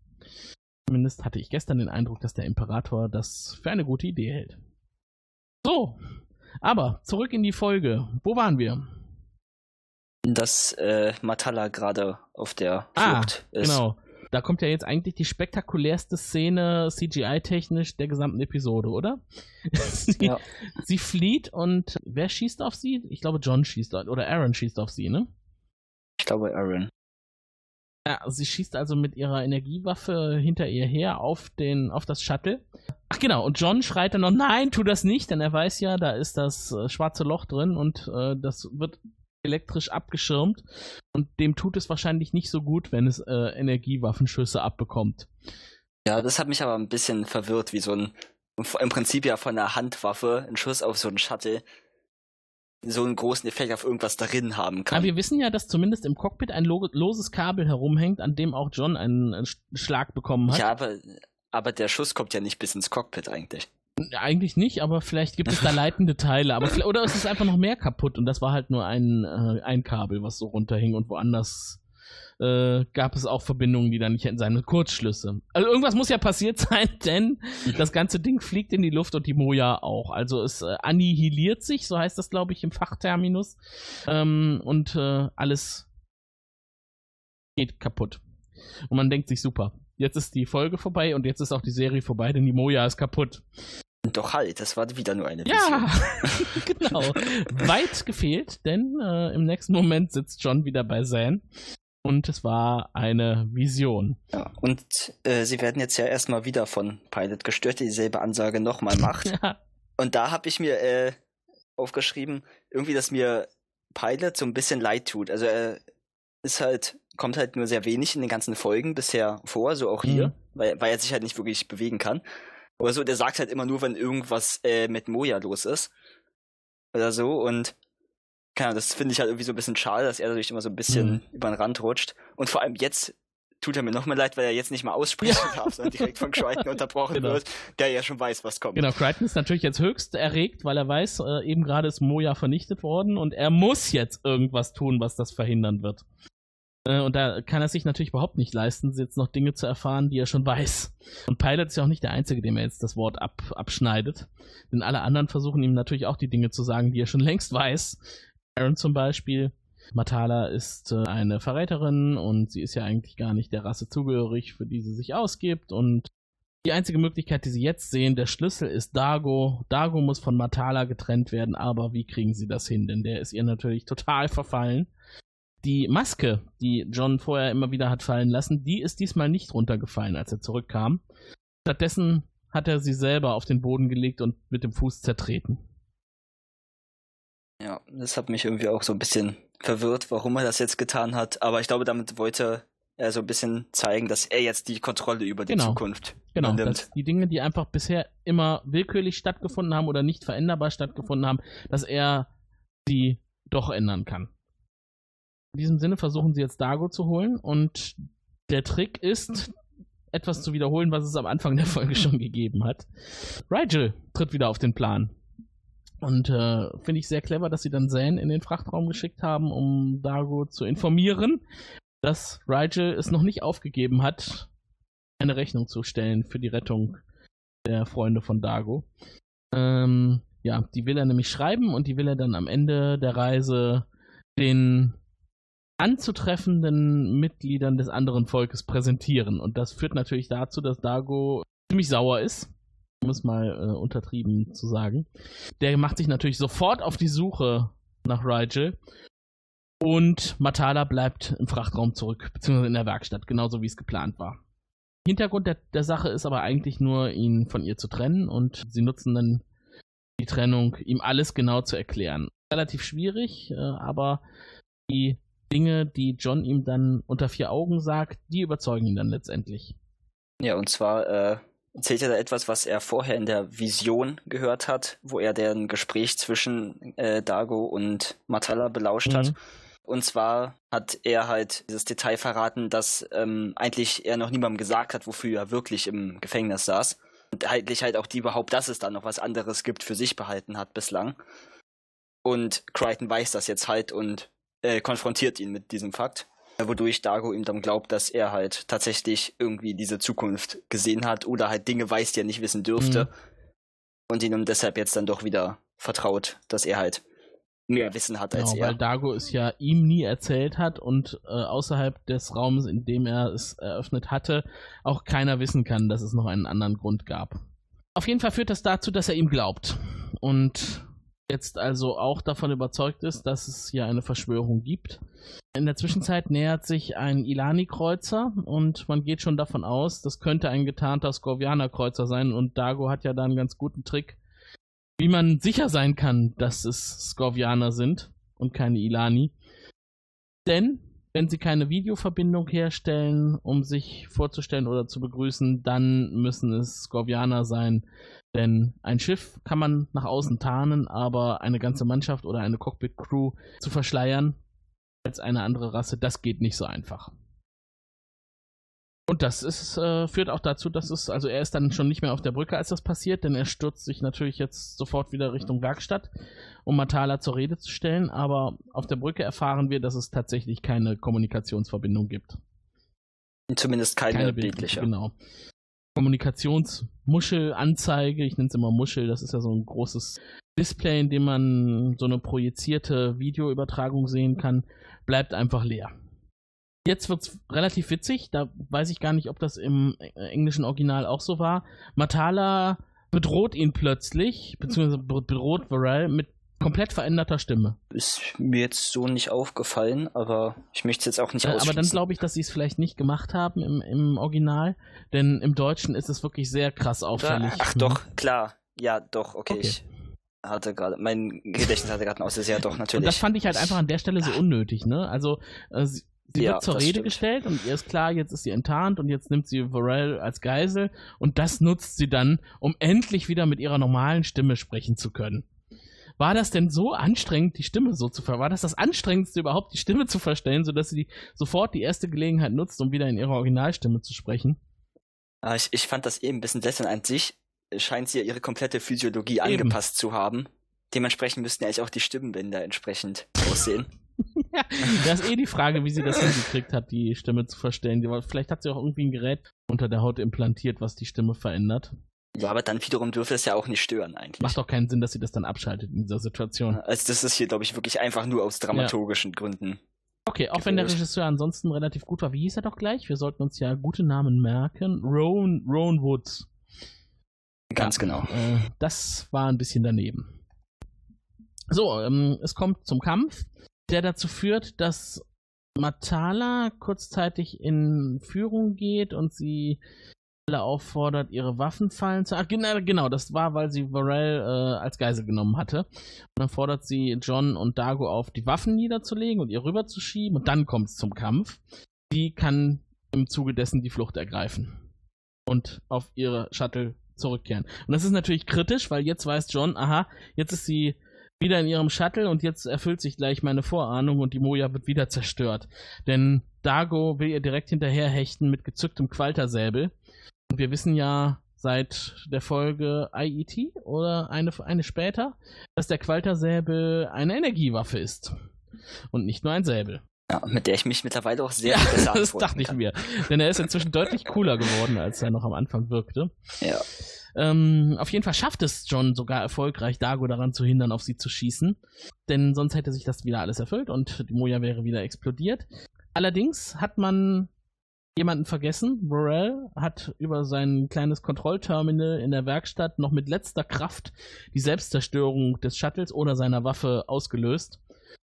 Zumindest hatte ich gestern den Eindruck, dass der Imperator das für eine gute Idee hält. So, aber zurück in die Folge. Wo waren wir? Dass äh, Matala gerade auf der Ah, Flucht ist. Genau. Da kommt ja jetzt eigentlich die spektakulärste Szene CGI-technisch der gesamten Episode, oder? sie, Ja. sie flieht und wer schießt auf sie? Ich glaube, John schießt auf- oder Aaron schießt auf sie, ne? Ich glaube Aaron. Ja, sie schießt also mit ihrer Energiewaffe hinter ihr her auf den, auf das Shuttle. Ach genau, und John schreit dann noch, nein, tu das nicht, denn er weiß ja, da ist das äh, schwarze Loch drin und äh, das wird elektrisch abgeschirmt und dem tut es wahrscheinlich nicht so gut, wenn es äh, Energiewaffenschüsse abbekommt. Ja, das hat mich aber ein bisschen verwirrt, wie so ein im Prinzip ja von einer Handwaffe ein Schuss auf so einen Shuttle so einen großen Effekt auf irgendwas darin haben kann. Aber wir wissen ja, dass zumindest im Cockpit ein lo loses Kabel herumhängt, an dem auch John einen, einen Sch- Schlag bekommen hat. ja, aber, aber der Schuss kommt ja nicht bis ins Cockpit eigentlich. Eigentlich nicht, aber vielleicht gibt es da leitende Teile. Aber oder es ist einfach noch mehr kaputt und das war halt nur ein, äh, ein Kabel, was so runterhing und woanders äh, gab es auch Verbindungen, die da nicht hätten sein. Kurzschlüsse. Also irgendwas muss ja passiert sein, denn das ganze Ding fliegt in die Luft und die Moja auch. Also es äh, annihiliert sich, so heißt das, glaube ich, im Fachterminus. Ähm, und äh, alles geht kaputt. Und man denkt sich, super, jetzt ist die Folge vorbei und jetzt ist auch die Serie vorbei, denn die Moja ist kaputt. Doch halt, das war wieder nur eine Ja, genau. Weit gefehlt, denn äh, im nächsten Moment sitzt John wieder bei Zan. Und es war eine Vision. Ja, und äh, sie werden jetzt ja erstmal wieder von Pilot gestört, der dieselbe Ansage nochmal macht. Ja, Und da habe ich mir äh, aufgeschrieben, irgendwie, dass mir Pilot so ein bisschen leid tut. Also er ist halt, kommt halt nur sehr wenig in den ganzen Folgen bisher vor, so auch hier, Mhm. weil, weil er sich halt nicht wirklich bewegen kann. Aber so, der sagt halt immer nur, wenn irgendwas äh, mit Moja los ist. Oder so. Und keine Ahnung, das finde ich halt irgendwie so ein bisschen schade, dass er dadurch immer so ein bisschen Mhm. über den Rand rutscht. Und vor allem jetzt tut er mir noch mehr leid, weil er jetzt nicht mal aussprechen darf, sondern direkt von Crichton unterbrochen Genau. wird, der ja schon weiß, was kommt. genau. Crichton ist natürlich jetzt höchst erregt, weil er weiß, äh, eben gerade ist Moja vernichtet worden und er muss jetzt irgendwas tun, was das verhindern wird. Äh, und da kann er sich natürlich überhaupt nicht leisten, jetzt noch Dinge zu erfahren, die er schon weiß. Und Pilot ist ja auch nicht der Einzige, dem er jetzt das Wort ab, abschneidet. Denn alle anderen versuchen ihm natürlich auch die Dinge zu sagen, die er schon längst weiß. Aaron zum Beispiel. Matala ist äh, eine Verräterin und sie ist ja eigentlich gar nicht der Rasse zugehörig, für die sie sich ausgibt. Und die einzige Möglichkeit, die sie jetzt sehen, der Schlüssel ist Dago. Dago muss von Matala getrennt werden, aber wie kriegen sie das hin? Denn der ist ihr natürlich total verfallen. Die Maske, die John vorher immer wieder hat fallen lassen, die ist diesmal nicht runtergefallen, als er zurückkam. Stattdessen hat er sie selber auf den Boden gelegt und mit dem Fuß zertreten. Ja, das hat mich irgendwie auch so ein bisschen verwirrt, warum er das jetzt getan hat. Aber ich glaube, damit wollte er so ein bisschen zeigen, dass er jetzt die Kontrolle über die Genau. Zukunft Genau, übernimmt. dass die Dinge, die einfach bisher immer willkürlich stattgefunden haben oder nicht veränderbar stattgefunden haben, dass er sie doch ändern kann. In diesem Sinne versuchen sie jetzt Dago zu holen und der Trick ist, etwas zu wiederholen, was es am Anfang der Folge schon gegeben hat. Rigel tritt wieder auf den Plan. Und äh, finde ich sehr clever, dass sie dann Zane in den Frachtraum geschickt haben, um Dago zu informieren, dass Rigel es noch nicht aufgegeben hat, eine Rechnung zu stellen für die Rettung der Freunde von Dago. Ähm, ja, die will er nämlich schreiben und die will er dann am Ende der Reise den anzutreffenden Mitgliedern des anderen Volkes präsentieren. Und das führt natürlich dazu, dass Dago ziemlich sauer ist, um es mal äh, untertrieben zu sagen. Der macht sich natürlich sofort auf die Suche nach Rigel und Matala bleibt im Frachtraum zurück, beziehungsweise in der Werkstatt, genauso wie es geplant war. Hintergrund der, der Sache ist aber eigentlich nur, ihn von ihr zu trennen und sie nutzen dann die Trennung, ihm alles genau zu erklären. Relativ schwierig, äh, aber die Dinge, die John ihm dann unter vier Augen sagt, die überzeugen ihn dann letztendlich. Ja, und zwar äh, erzählt er da etwas, was er vorher in der Vision gehört hat, wo er ein Gespräch zwischen äh, Dago und Matala belauscht mhm. hat. Und zwar hat er halt dieses Detail verraten, dass ähm, eigentlich er noch niemandem gesagt hat, wofür er wirklich im Gefängnis saß. Und eigentlich halt auch die überhaupt, dass es da noch was anderes gibt, für sich behalten hat bislang. Und Crichton weiß das jetzt halt und äh, konfrontiert ihn mit diesem Fakt, wodurch Dago ihm dann glaubt, dass er halt tatsächlich irgendwie diese Zukunft gesehen hat oder halt Dinge weiß, die er nicht wissen dürfte. Mhm. Und ihm deshalb jetzt dann doch wieder vertraut, dass er halt mehr Wissen hat als genau, er. Weil Dago es ja ihm nie erzählt hat und äh, außerhalb des Raumes, in dem er es eröffnet hatte, auch keiner wissen kann, dass es noch einen anderen Grund gab. Auf jeden Fall führt das dazu, dass er ihm glaubt. Und jetzt also auch davon überzeugt ist, dass es hier eine Verschwörung gibt. In der Zwischenzeit nähert sich ein Ilani-Kreuzer und man geht schon davon aus, das könnte ein getarnter Skorvianer-Kreuzer sein und Dago hat ja da einen ganz guten Trick, wie man sicher sein kann, dass es Skorvianer sind und keine Ilani. Denn wenn sie keine Videoverbindung herstellen, um sich vorzustellen oder zu begrüßen, dann müssen es Skorvianer sein, denn ein Schiff kann man nach außen tarnen, aber eine ganze Mannschaft oder eine Cockpit-Crew zu verschleiern als eine andere Rasse, das geht nicht so einfach. Und das ist, äh, führt auch dazu, dass es, also er ist dann schon nicht mehr auf der Brücke, als das passiert, denn er stürzt sich natürlich jetzt sofort wieder Richtung Werkstatt, um Matala zur Rede zu stellen, aber auf der Brücke erfahren wir, dass es tatsächlich keine Kommunikationsverbindung gibt. Zumindest keine, keine bildliche. Genau. Kommunikationsmuschelanzeige, ich nenne es immer Muschel, das ist ja so ein großes Display, in dem man so eine projizierte Videoübertragung sehen kann, bleibt einfach leer. Jetzt wird es relativ witzig, da weiß ich gar nicht, ob das im englischen Original auch so war. Matala bedroht ihn plötzlich, beziehungsweise bedroht Varel mit komplett veränderter Stimme. Ist mir jetzt so nicht aufgefallen, aber ich möchte es jetzt auch nicht äh, Aber dann glaube ich, dass sie es vielleicht nicht gemacht haben im, im Original, denn im Deutschen ist es wirklich sehr krass auffällig. Ach doch, klar. Ja, doch, okay. okay. Ich hatte gerade, mein Gedächtnis hatte gerade aus, ja doch, natürlich. Und das fand ich halt einfach an der Stelle so unnötig, ne? Also, äh, sie, sie ja, wird zur Rede stimmt. gestellt und ihr ist klar, jetzt ist sie enttarnt und jetzt nimmt sie Varel als Geisel und das nutzt sie dann, um endlich wieder mit ihrer normalen Stimme sprechen zu können. War das denn so anstrengend, die Stimme so zu ver... War das das Anstrengendste überhaupt, die Stimme zu verstellen, sodass sie sofort die erste Gelegenheit nutzt, um wieder in ihrer Originalstimme zu sprechen? Ah, ich, ich fand das eben ein bisschen lässend an sich. Scheint sie ja ihre komplette Physiologie eben. angepasst zu haben. Dementsprechend müssten ja eigentlich auch die Stimmenbänder entsprechend aussehen. Ja, das ist eh die Frage, wie sie das hingekriegt hat, die Stimme zu verstellen. Vielleicht hat sie auch irgendwie ein Gerät unter der Haut implantiert, was die Stimme verändert. Ja, aber dann wiederum dürfte es ja auch nicht stören eigentlich. Macht doch keinen Sinn, dass sie das dann abschaltet in dieser Situation. Also das ist hier, glaube ich, wirklich einfach nur aus dramaturgischen ja. Gründen. Okay, auch gewählt. wenn der Regisseur ansonsten relativ gut war. Wie hieß er doch gleich? Wir sollten uns ja gute Namen merken. Rowan, Rowan Woods. Ganz ja, genau. Äh, das war ein bisschen daneben. So, ähm, es kommt zum Kampf, der dazu führt, dass Matala kurzzeitig in Führung geht und sie alle auffordert, ihre Waffen fallen zu. Ach, genau, genau, das war, weil sie Varel äh, als Geisel genommen hatte. Und dann fordert sie John und Dago auf, die Waffen niederzulegen und ihr rüberzuschieben. Und dann kommt es zum Kampf. Sie kann im Zuge dessen die Flucht ergreifen und auf ihre Shuttle zurückkehren. Und das ist natürlich kritisch, weil jetzt weiß John, aha, jetzt ist sie wieder in ihrem Shuttle und jetzt erfüllt sich gleich meine Vorahnung und die Moja wird wieder zerstört. Denn Dago will ihr direkt hinterher hechten mit gezücktem Qualtersäbel. Und wir wissen ja seit der Folge IET oder eine, eine später, dass der Qualtersäbel eine Energiewaffe ist. Und nicht nur ein Säbel. Ja, mit der ich mich mittlerweile auch sehr ja, besser Das dachte ich mir. Denn er ist inzwischen deutlich cooler geworden, als er noch am Anfang wirkte. Ja. Ähm, auf jeden Fall schafft es John sogar erfolgreich, Dago daran zu hindern, auf sie zu schießen. Denn sonst hätte sich das wieder alles erfüllt und die Moja wäre wieder explodiert. Allerdings hat man jemanden vergessen. Burrell hat über sein kleines Kontrollterminal in der Werkstatt noch mit letzter Kraft die Selbstzerstörung des Shuttles oder seiner Waffe ausgelöst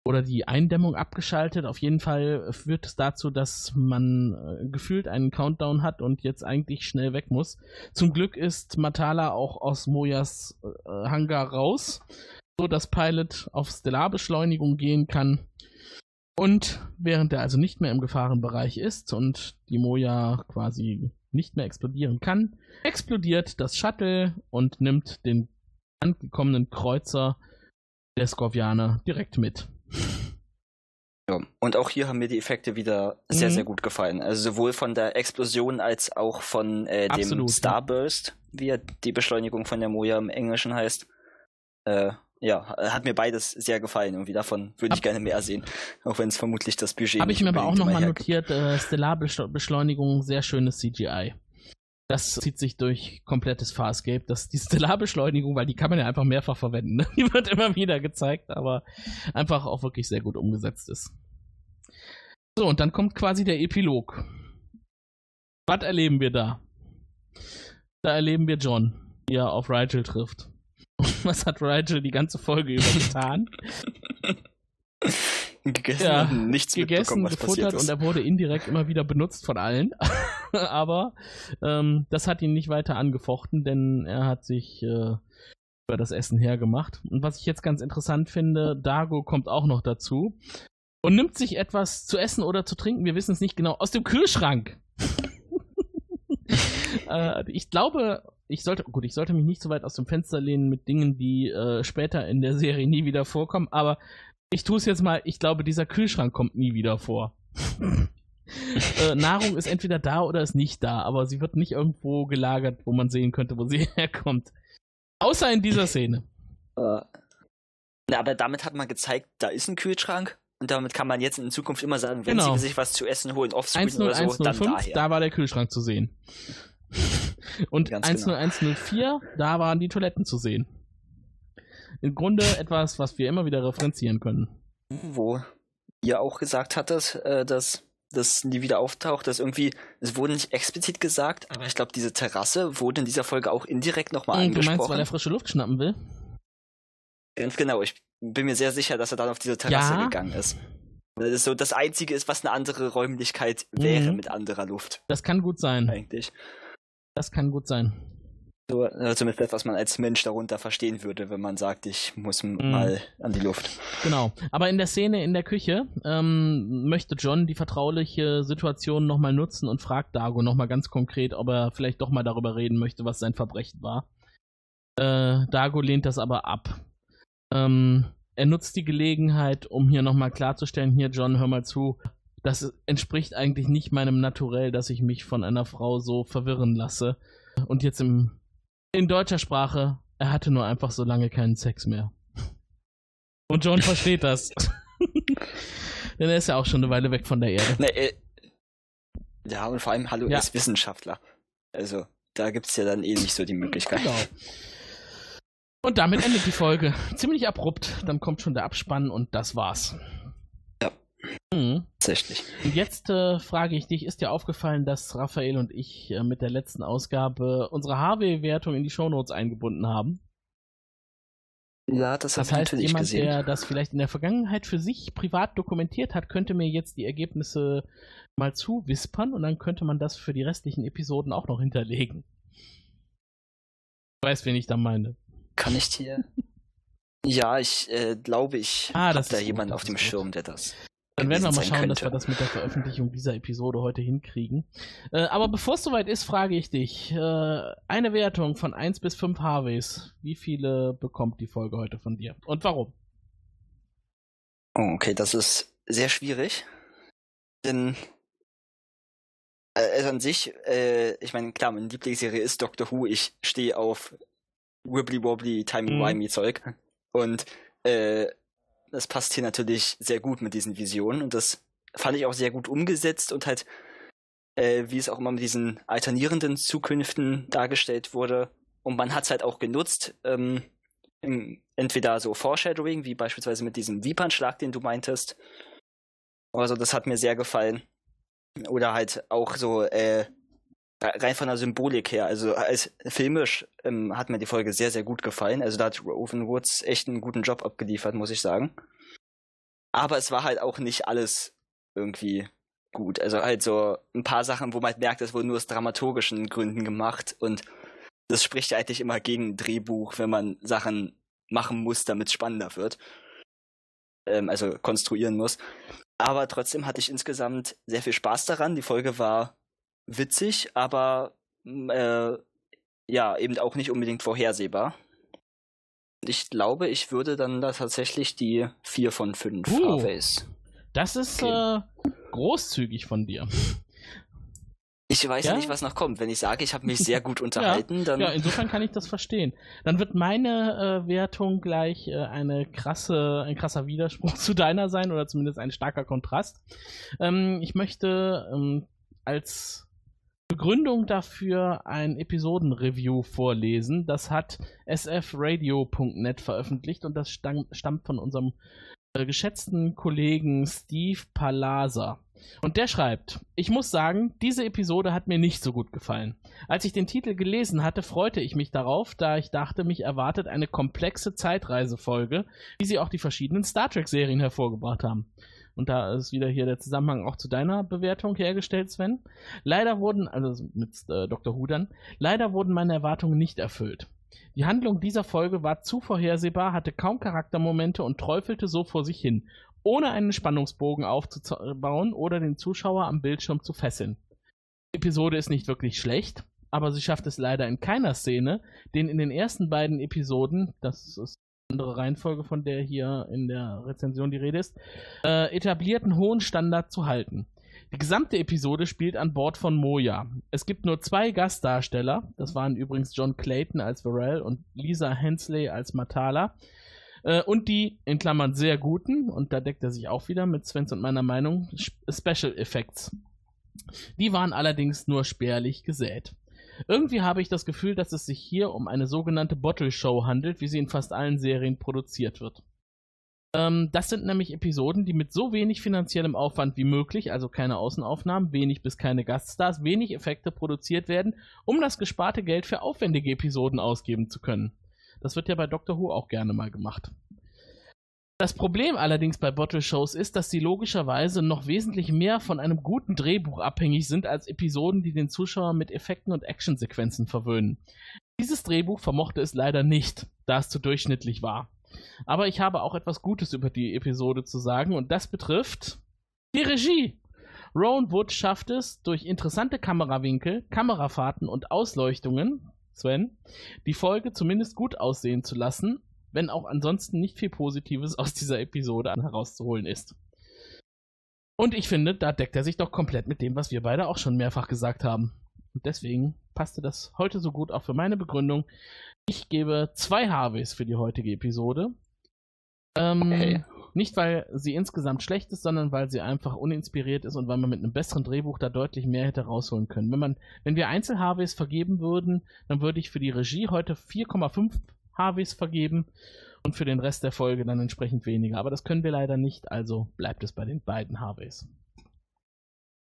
oder die Eindämmung abgeschaltet. Auf jeden Fall führt es dazu, dass man äh, gefühlt einen Countdown hat und jetzt eigentlich schnell weg muss. Zum Glück ist Matala auch aus Mojas äh, Hangar raus, so dass Pilot auf Stellarbeschleunigung gehen kann. Und während er also nicht mehr im Gefahrenbereich ist und die Moja quasi nicht mehr explodieren kann, explodiert das Shuttle und nimmt den angekommenen Kreuzer der Skorpianer direkt mit. Ja, und auch hier haben mir die Effekte wieder sehr, Mhm. sehr gut gefallen. Also sowohl von der Explosion als auch von äh, dem Absolut, ja. Starburst, wie ja die Beschleunigung von der Moja im Englischen heißt. Äh, ja, hat mir beides sehr gefallen. Irgendwie davon würde ich Ab- gerne mehr sehen. Auch wenn es vermutlich das Budget Habe ich mir aber auch nochmal notiert, äh, Stellarbeschleunigung, sehr schönes CGI. Das zieht sich durch komplettes Farscape. Das, die Stellarbeschleunigung, weil die kann man ja einfach mehrfach verwenden. ne? Die wird immer wieder gezeigt, aber einfach auch wirklich sehr gut umgesetzt ist. So, und dann kommt quasi der Epilog. Was erleben wir da? Da erleben wir John, wie er auf Rigel trifft. Und was hat Rigel die ganze Folge über getan? gegessen Ja, und nichts gegessen, mitbekommen, was passiert gefuttert und ist. er wurde indirekt immer wieder benutzt von allen. Aber ähm, das hat ihn nicht weiter angefochten, denn er hat sich äh, über das Essen hergemacht. Und was ich jetzt ganz interessant finde, Dago kommt auch noch dazu und nimmt sich etwas zu essen oder zu trinken, wir wissen es nicht genau, aus dem Kühlschrank. äh, ich glaube, ich sollte, gut, ich sollte mich nicht so weit aus dem Fenster lehnen mit Dingen, die äh, später in der Serie nie wieder vorkommen, aber ich tue es jetzt mal, ich glaube, dieser Kühlschrank kommt nie wieder vor. äh, Nahrung ist entweder da oder ist nicht da, aber sie wird nicht irgendwo gelagert, wo man sehen könnte, wo sie herkommt. Außer in dieser Szene. Äh, na, aber damit hat man gezeigt, da ist ein Kühlschrank. Und damit kann man jetzt in Zukunft immer sagen, wenn Genau. sie sich was zu essen holen, offscreen oder so, dann 10105, daher. da war der Kühlschrank zu sehen. Und Ganz genau. 10104, da waren die Toiletten zu sehen. Im Grunde etwas, was wir immer wieder referenzieren können. wo ihr auch gesagt hattet, äh, dass das nie wieder auftaucht, dass irgendwie, es wurde nicht explizit gesagt, aber ich glaube, diese Terrasse wurde in dieser Folge auch indirekt nochmal Und du meinst, weil angesprochen. er frische Luft schnappen will? Ganz genau, ich bin mir sehr sicher, dass er dann auf diese Terrasse Ja. gegangen ist. Weil das so das Einzige ist, was eine andere Räumlichkeit wäre Mhm. mit anderer Luft, Das kann gut sein. eigentlich. Das kann gut sein. So, äh, zumindest das, was man als Mensch darunter verstehen würde, wenn man sagt, ich muss Mhm. mal an die Luft. Genau. Aber in der Szene in der Küche ähm, möchte John die vertrauliche Situation nochmal nutzen und fragt Dago nochmal ganz konkret, ob er vielleicht doch mal darüber reden möchte, was sein Verbrechen war. Äh, Dago lehnt das aber ab. Ähm, er nutzt die Gelegenheit, um hier nochmal klarzustellen, hier John, hör mal zu, das entspricht eigentlich nicht meinem Naturell, dass ich mich von einer Frau so verwirren lasse. Und jetzt im, in deutscher Sprache, er hatte nur einfach so lange keinen Sex mehr. Und John versteht das. Denn er ist ja auch schon eine Weile weg von der Erde. Ne, äh, ja, und vor allem, hallo, Ja. er ist Wissenschaftler. Also, da gibt's ja dann eh nicht so die Möglichkeit. Genau. Und damit endet die Folge. Ziemlich abrupt. Dann kommt schon der Abspann und das war's. Mhm. Tatsächlich. Und jetzt äh, frage ich dich, ist dir aufgefallen, dass Raphael und ich äh, mit der letzten Ausgabe unsere HW-Wertung in die Shownotes eingebunden haben? Ja, das, Das heißt, jemand, gesehen. der das vielleicht in der Vergangenheit für sich privat dokumentiert hat, könnte mir jetzt die Ergebnisse mal zuwispern und dann könnte man das für die restlichen Episoden auch noch hinterlegen. Weißt, wen ich da meine. Kann ich dir? Ja, ich äh, glaube, ich Ah, habe das da jemanden auf dem gut. Schirm, der das Dann werden wir mal schauen, dass wir könnte. das mit der Veröffentlichung dieser Episode heute hinkriegen. Äh, aber bevor es soweit ist, frage ich dich. Äh, eine Wertung von 1 bis 5 Harveys. Wie viele bekommt die Folge heute von dir? Und warum? Oh, okay, das ist sehr schwierig. Denn äh, also an sich, äh, ich meine, klar, meine Lieblingsserie ist Doctor Who. Ich stehe auf Wibbly Wobbly, Timey Mhm. Wimey Zeug. Und äh, das passt hier natürlich sehr gut mit diesen Visionen. Und das fand ich auch sehr gut umgesetzt und halt, äh, wie es auch immer mit diesen alternierenden Zukünften dargestellt wurde. Und man hat es halt auch genutzt. Ähm, im- entweder so Foreshadowing, wie beispielsweise mit diesem Wiepernschlag, den du meintest. Also das hat mir sehr gefallen. Oder halt auch so äh, rein von der Symbolik her. Also als filmisch ähm, hat mir die Folge sehr, sehr gut gefallen. Also da hat Roven Woods echt einen guten Job abgeliefert, muss ich sagen. Aber es war halt auch nicht alles irgendwie gut. Also halt so ein paar Sachen, wo man halt merkt, es wurde nur aus dramaturgischen Gründen gemacht und das spricht ja eigentlich immer gegen ein Drehbuch, wenn man Sachen machen muss, damit es spannender wird. Ähm, also konstruieren muss. Aber trotzdem hatte ich insgesamt sehr viel Spaß daran. Die Folge war witzig, aber mm, äh, ja, eben auch nicht unbedingt vorhersehbar. Ich glaube, ich würde dann da tatsächlich die 4 von 5 Uh. Harveys. Das ist äh, großzügig von dir. Ich weiß Ja? nicht, was noch kommt. Wenn ich sage, ich habe mich sehr gut unterhalten, dann Ja, insofern kann ich das verstehen. Dann wird meine äh, Wertung gleich äh, eine krasse, ein krasser Widerspruch zu deiner sein oder zumindest ein starker Kontrast. Ähm, ich möchte ähm, als Begründung dafür ein Episodenreview vorlesen. Das hat sfradio.net veröffentlicht und das stamm, stammt von unserem äh, geschätzten Kollegen Steve Palasa. Und der schreibt, ich muss sagen, diese Episode hat mir nicht so gut gefallen. Als ich den Titel gelesen hatte, freute ich mich darauf, da ich dachte, mich erwartet eine komplexe Zeitreisefolge, wie sie auch die verschiedenen Star Trek-Serien hervorgebracht haben. Und da ist wieder hier der Zusammenhang auch zu deiner Bewertung hergestellt, Sven. Leider wurden, also mit äh, Dr. Dann, leider wurden meine Erwartungen nicht erfüllt. Die Handlung dieser Folge war zu vorhersehbar, hatte kaum Charaktermomente und träufelte so vor sich hin, ohne einen Spannungsbogen aufzubauen oder den Zuschauer am Bildschirm zu fesseln. Die Episode ist nicht wirklich schlecht, aber sie schafft es leider in keiner Szene, den in den ersten beiden Episoden, das ist andere Reihenfolge, von der hier in der Rezension die Rede ist, äh, etablierten hohen Standard zu halten. Die gesamte Episode spielt an Bord von Moja. Es gibt nur zwei Gastdarsteller, das waren übrigens John Clayton als Varel und Lisa Hensley als Matala. Äh, und die, in Klammern, sehr guten, und da deckt er sich auch wieder mit Svens und meiner Meinung, Sp- Special Effects. Die waren allerdings nur spärlich gesät. Irgendwie habe ich das Gefühl, dass es sich hier um eine sogenannte Bottle Show handelt, wie sie in fast allen Serien produziert wird. Ähm, das sind nämlich Episoden, die mit so wenig finanziellem Aufwand wie möglich, also keine Außenaufnahmen, wenig bis keine Gaststars, wenig Effekte produziert werden, um das gesparte Geld für aufwendige Episoden ausgeben zu können. Das wird ja bei Doctor Who auch gerne mal gemacht. Das Problem allerdings bei Bottle Shows ist, dass sie logischerweise noch wesentlich mehr von einem guten Drehbuch abhängig sind als Episoden, die den Zuschauer mit Effekten und Actionsequenzen verwöhnen. Dieses Drehbuch vermochte es leider nicht, da es zu durchschnittlich war. Aber ich habe auch etwas Gutes über die Episode zu sagen und das betrifft die Regie. Rowan Wood schafft es, durch interessante Kamerawinkel, Kamerafahrten und Ausleuchtungen, Sven, die Folge zumindest gut aussehen zu lassen, wenn auch ansonsten nicht viel Positives aus dieser Episode herauszuholen ist. Und ich finde, da deckt er sich doch komplett mit dem, was wir beide auch schon mehrfach gesagt haben. Und deswegen passte das heute so gut auch für meine Begründung. Ich gebe zwei Harveys für die heutige Episode. Ähm, Okay. Nicht, weil sie insgesamt schlecht ist, sondern weil sie einfach uninspiriert ist und weil man mit einem besseren Drehbuch da deutlich mehr hätte rausholen können. Wenn, man, wenn wir Einzel-Harveys vergeben würden, dann würde ich für die Regie heute 4,5 Harveys vergeben und für den Rest der Folge dann entsprechend weniger. Aber das können wir leider nicht, also bleibt es bei den beiden Harveys.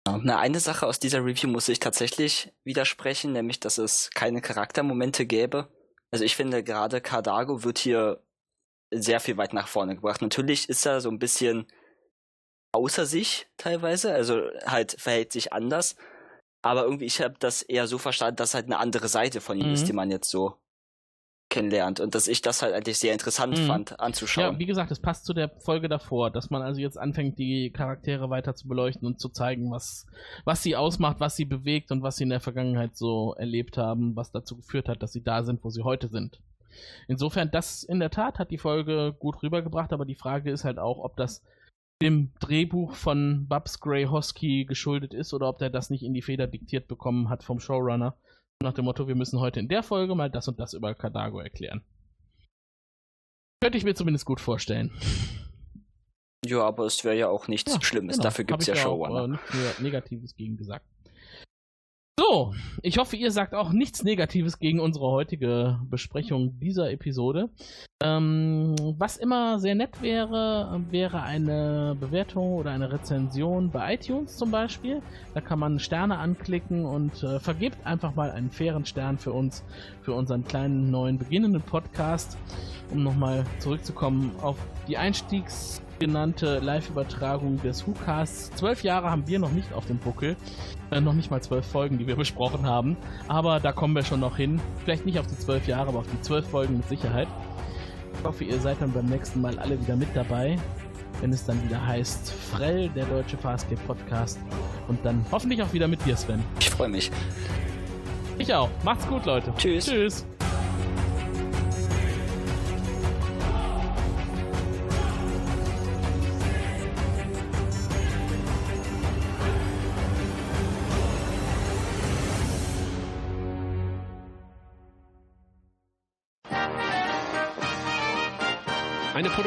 Na, eine Sache aus dieser Review muss ich tatsächlich widersprechen, nämlich, dass es keine Charaktermomente gäbe. Also ich finde, gerade Cardago wird hier sehr viel weit nach vorne gebracht. Natürlich ist er so ein bisschen außer sich teilweise, also halt verhält sich anders. Aber irgendwie, ich habe das eher so verstanden, dass halt eine andere Seite von ihm Mhm. ist, die man jetzt so kennenlernt und dass ich das halt eigentlich sehr interessant Mhm. fand anzuschauen. Ja, wie gesagt, es passt zu der Folge davor, dass man also jetzt anfängt, die Charaktere weiter zu beleuchten und zu zeigen, was, was sie ausmacht, was sie bewegt und was sie in der Vergangenheit so erlebt haben, was dazu geführt hat, dass sie da sind, wo sie heute sind. Insofern, das in der Tat hat die Folge gut rübergebracht, aber die Frage ist halt auch, ob das dem Drehbuch von Babs Gray Hosky geschuldet ist oder ob der das nicht in die Feder diktiert bekommen hat vom Showrunner. Nach dem Motto, wir müssen heute in der Folge mal das und das über Kadago erklären. Könnte ich mir zumindest gut vorstellen. Ja, aber es wäre ja auch nichts Ja, Schlimmes. genau. Dafür gibt es ja auch, Showrunner. Äh, nichts Negatives gegen gesagt. Ich hoffe, ihr sagt auch nichts Negatives gegen unsere heutige Besprechung dieser Episode. Ähm, was immer sehr nett wäre, wäre eine Bewertung oder eine Rezension bei iTunes zum Beispiel. Da kann man Sterne anklicken und äh, vergibt einfach mal einen fairen Stern für uns, für unseren kleinen neuen beginnenden Podcast, um nochmal zurückzukommen auf die Einstiegs genannte Live-Übertragung des WhoCasts. Zwölf Jahre haben wir noch nicht auf dem Buckel. Äh, noch nicht mal zwölf Folgen, die wir besprochen haben. Aber da kommen wir schon noch hin. Vielleicht nicht auf die zwölf Jahre, aber auf die zwölf Folgen mit Sicherheit. Ich hoffe, ihr seid dann beim nächsten Mal alle wieder mit dabei, wenn es dann wieder heißt Frell, der deutsche Fastgame Podcast. Und dann hoffentlich auch wieder mit dir, Sven. Ich freue mich. Ich auch. Macht's gut, Leute. Tschüss. Tschüss.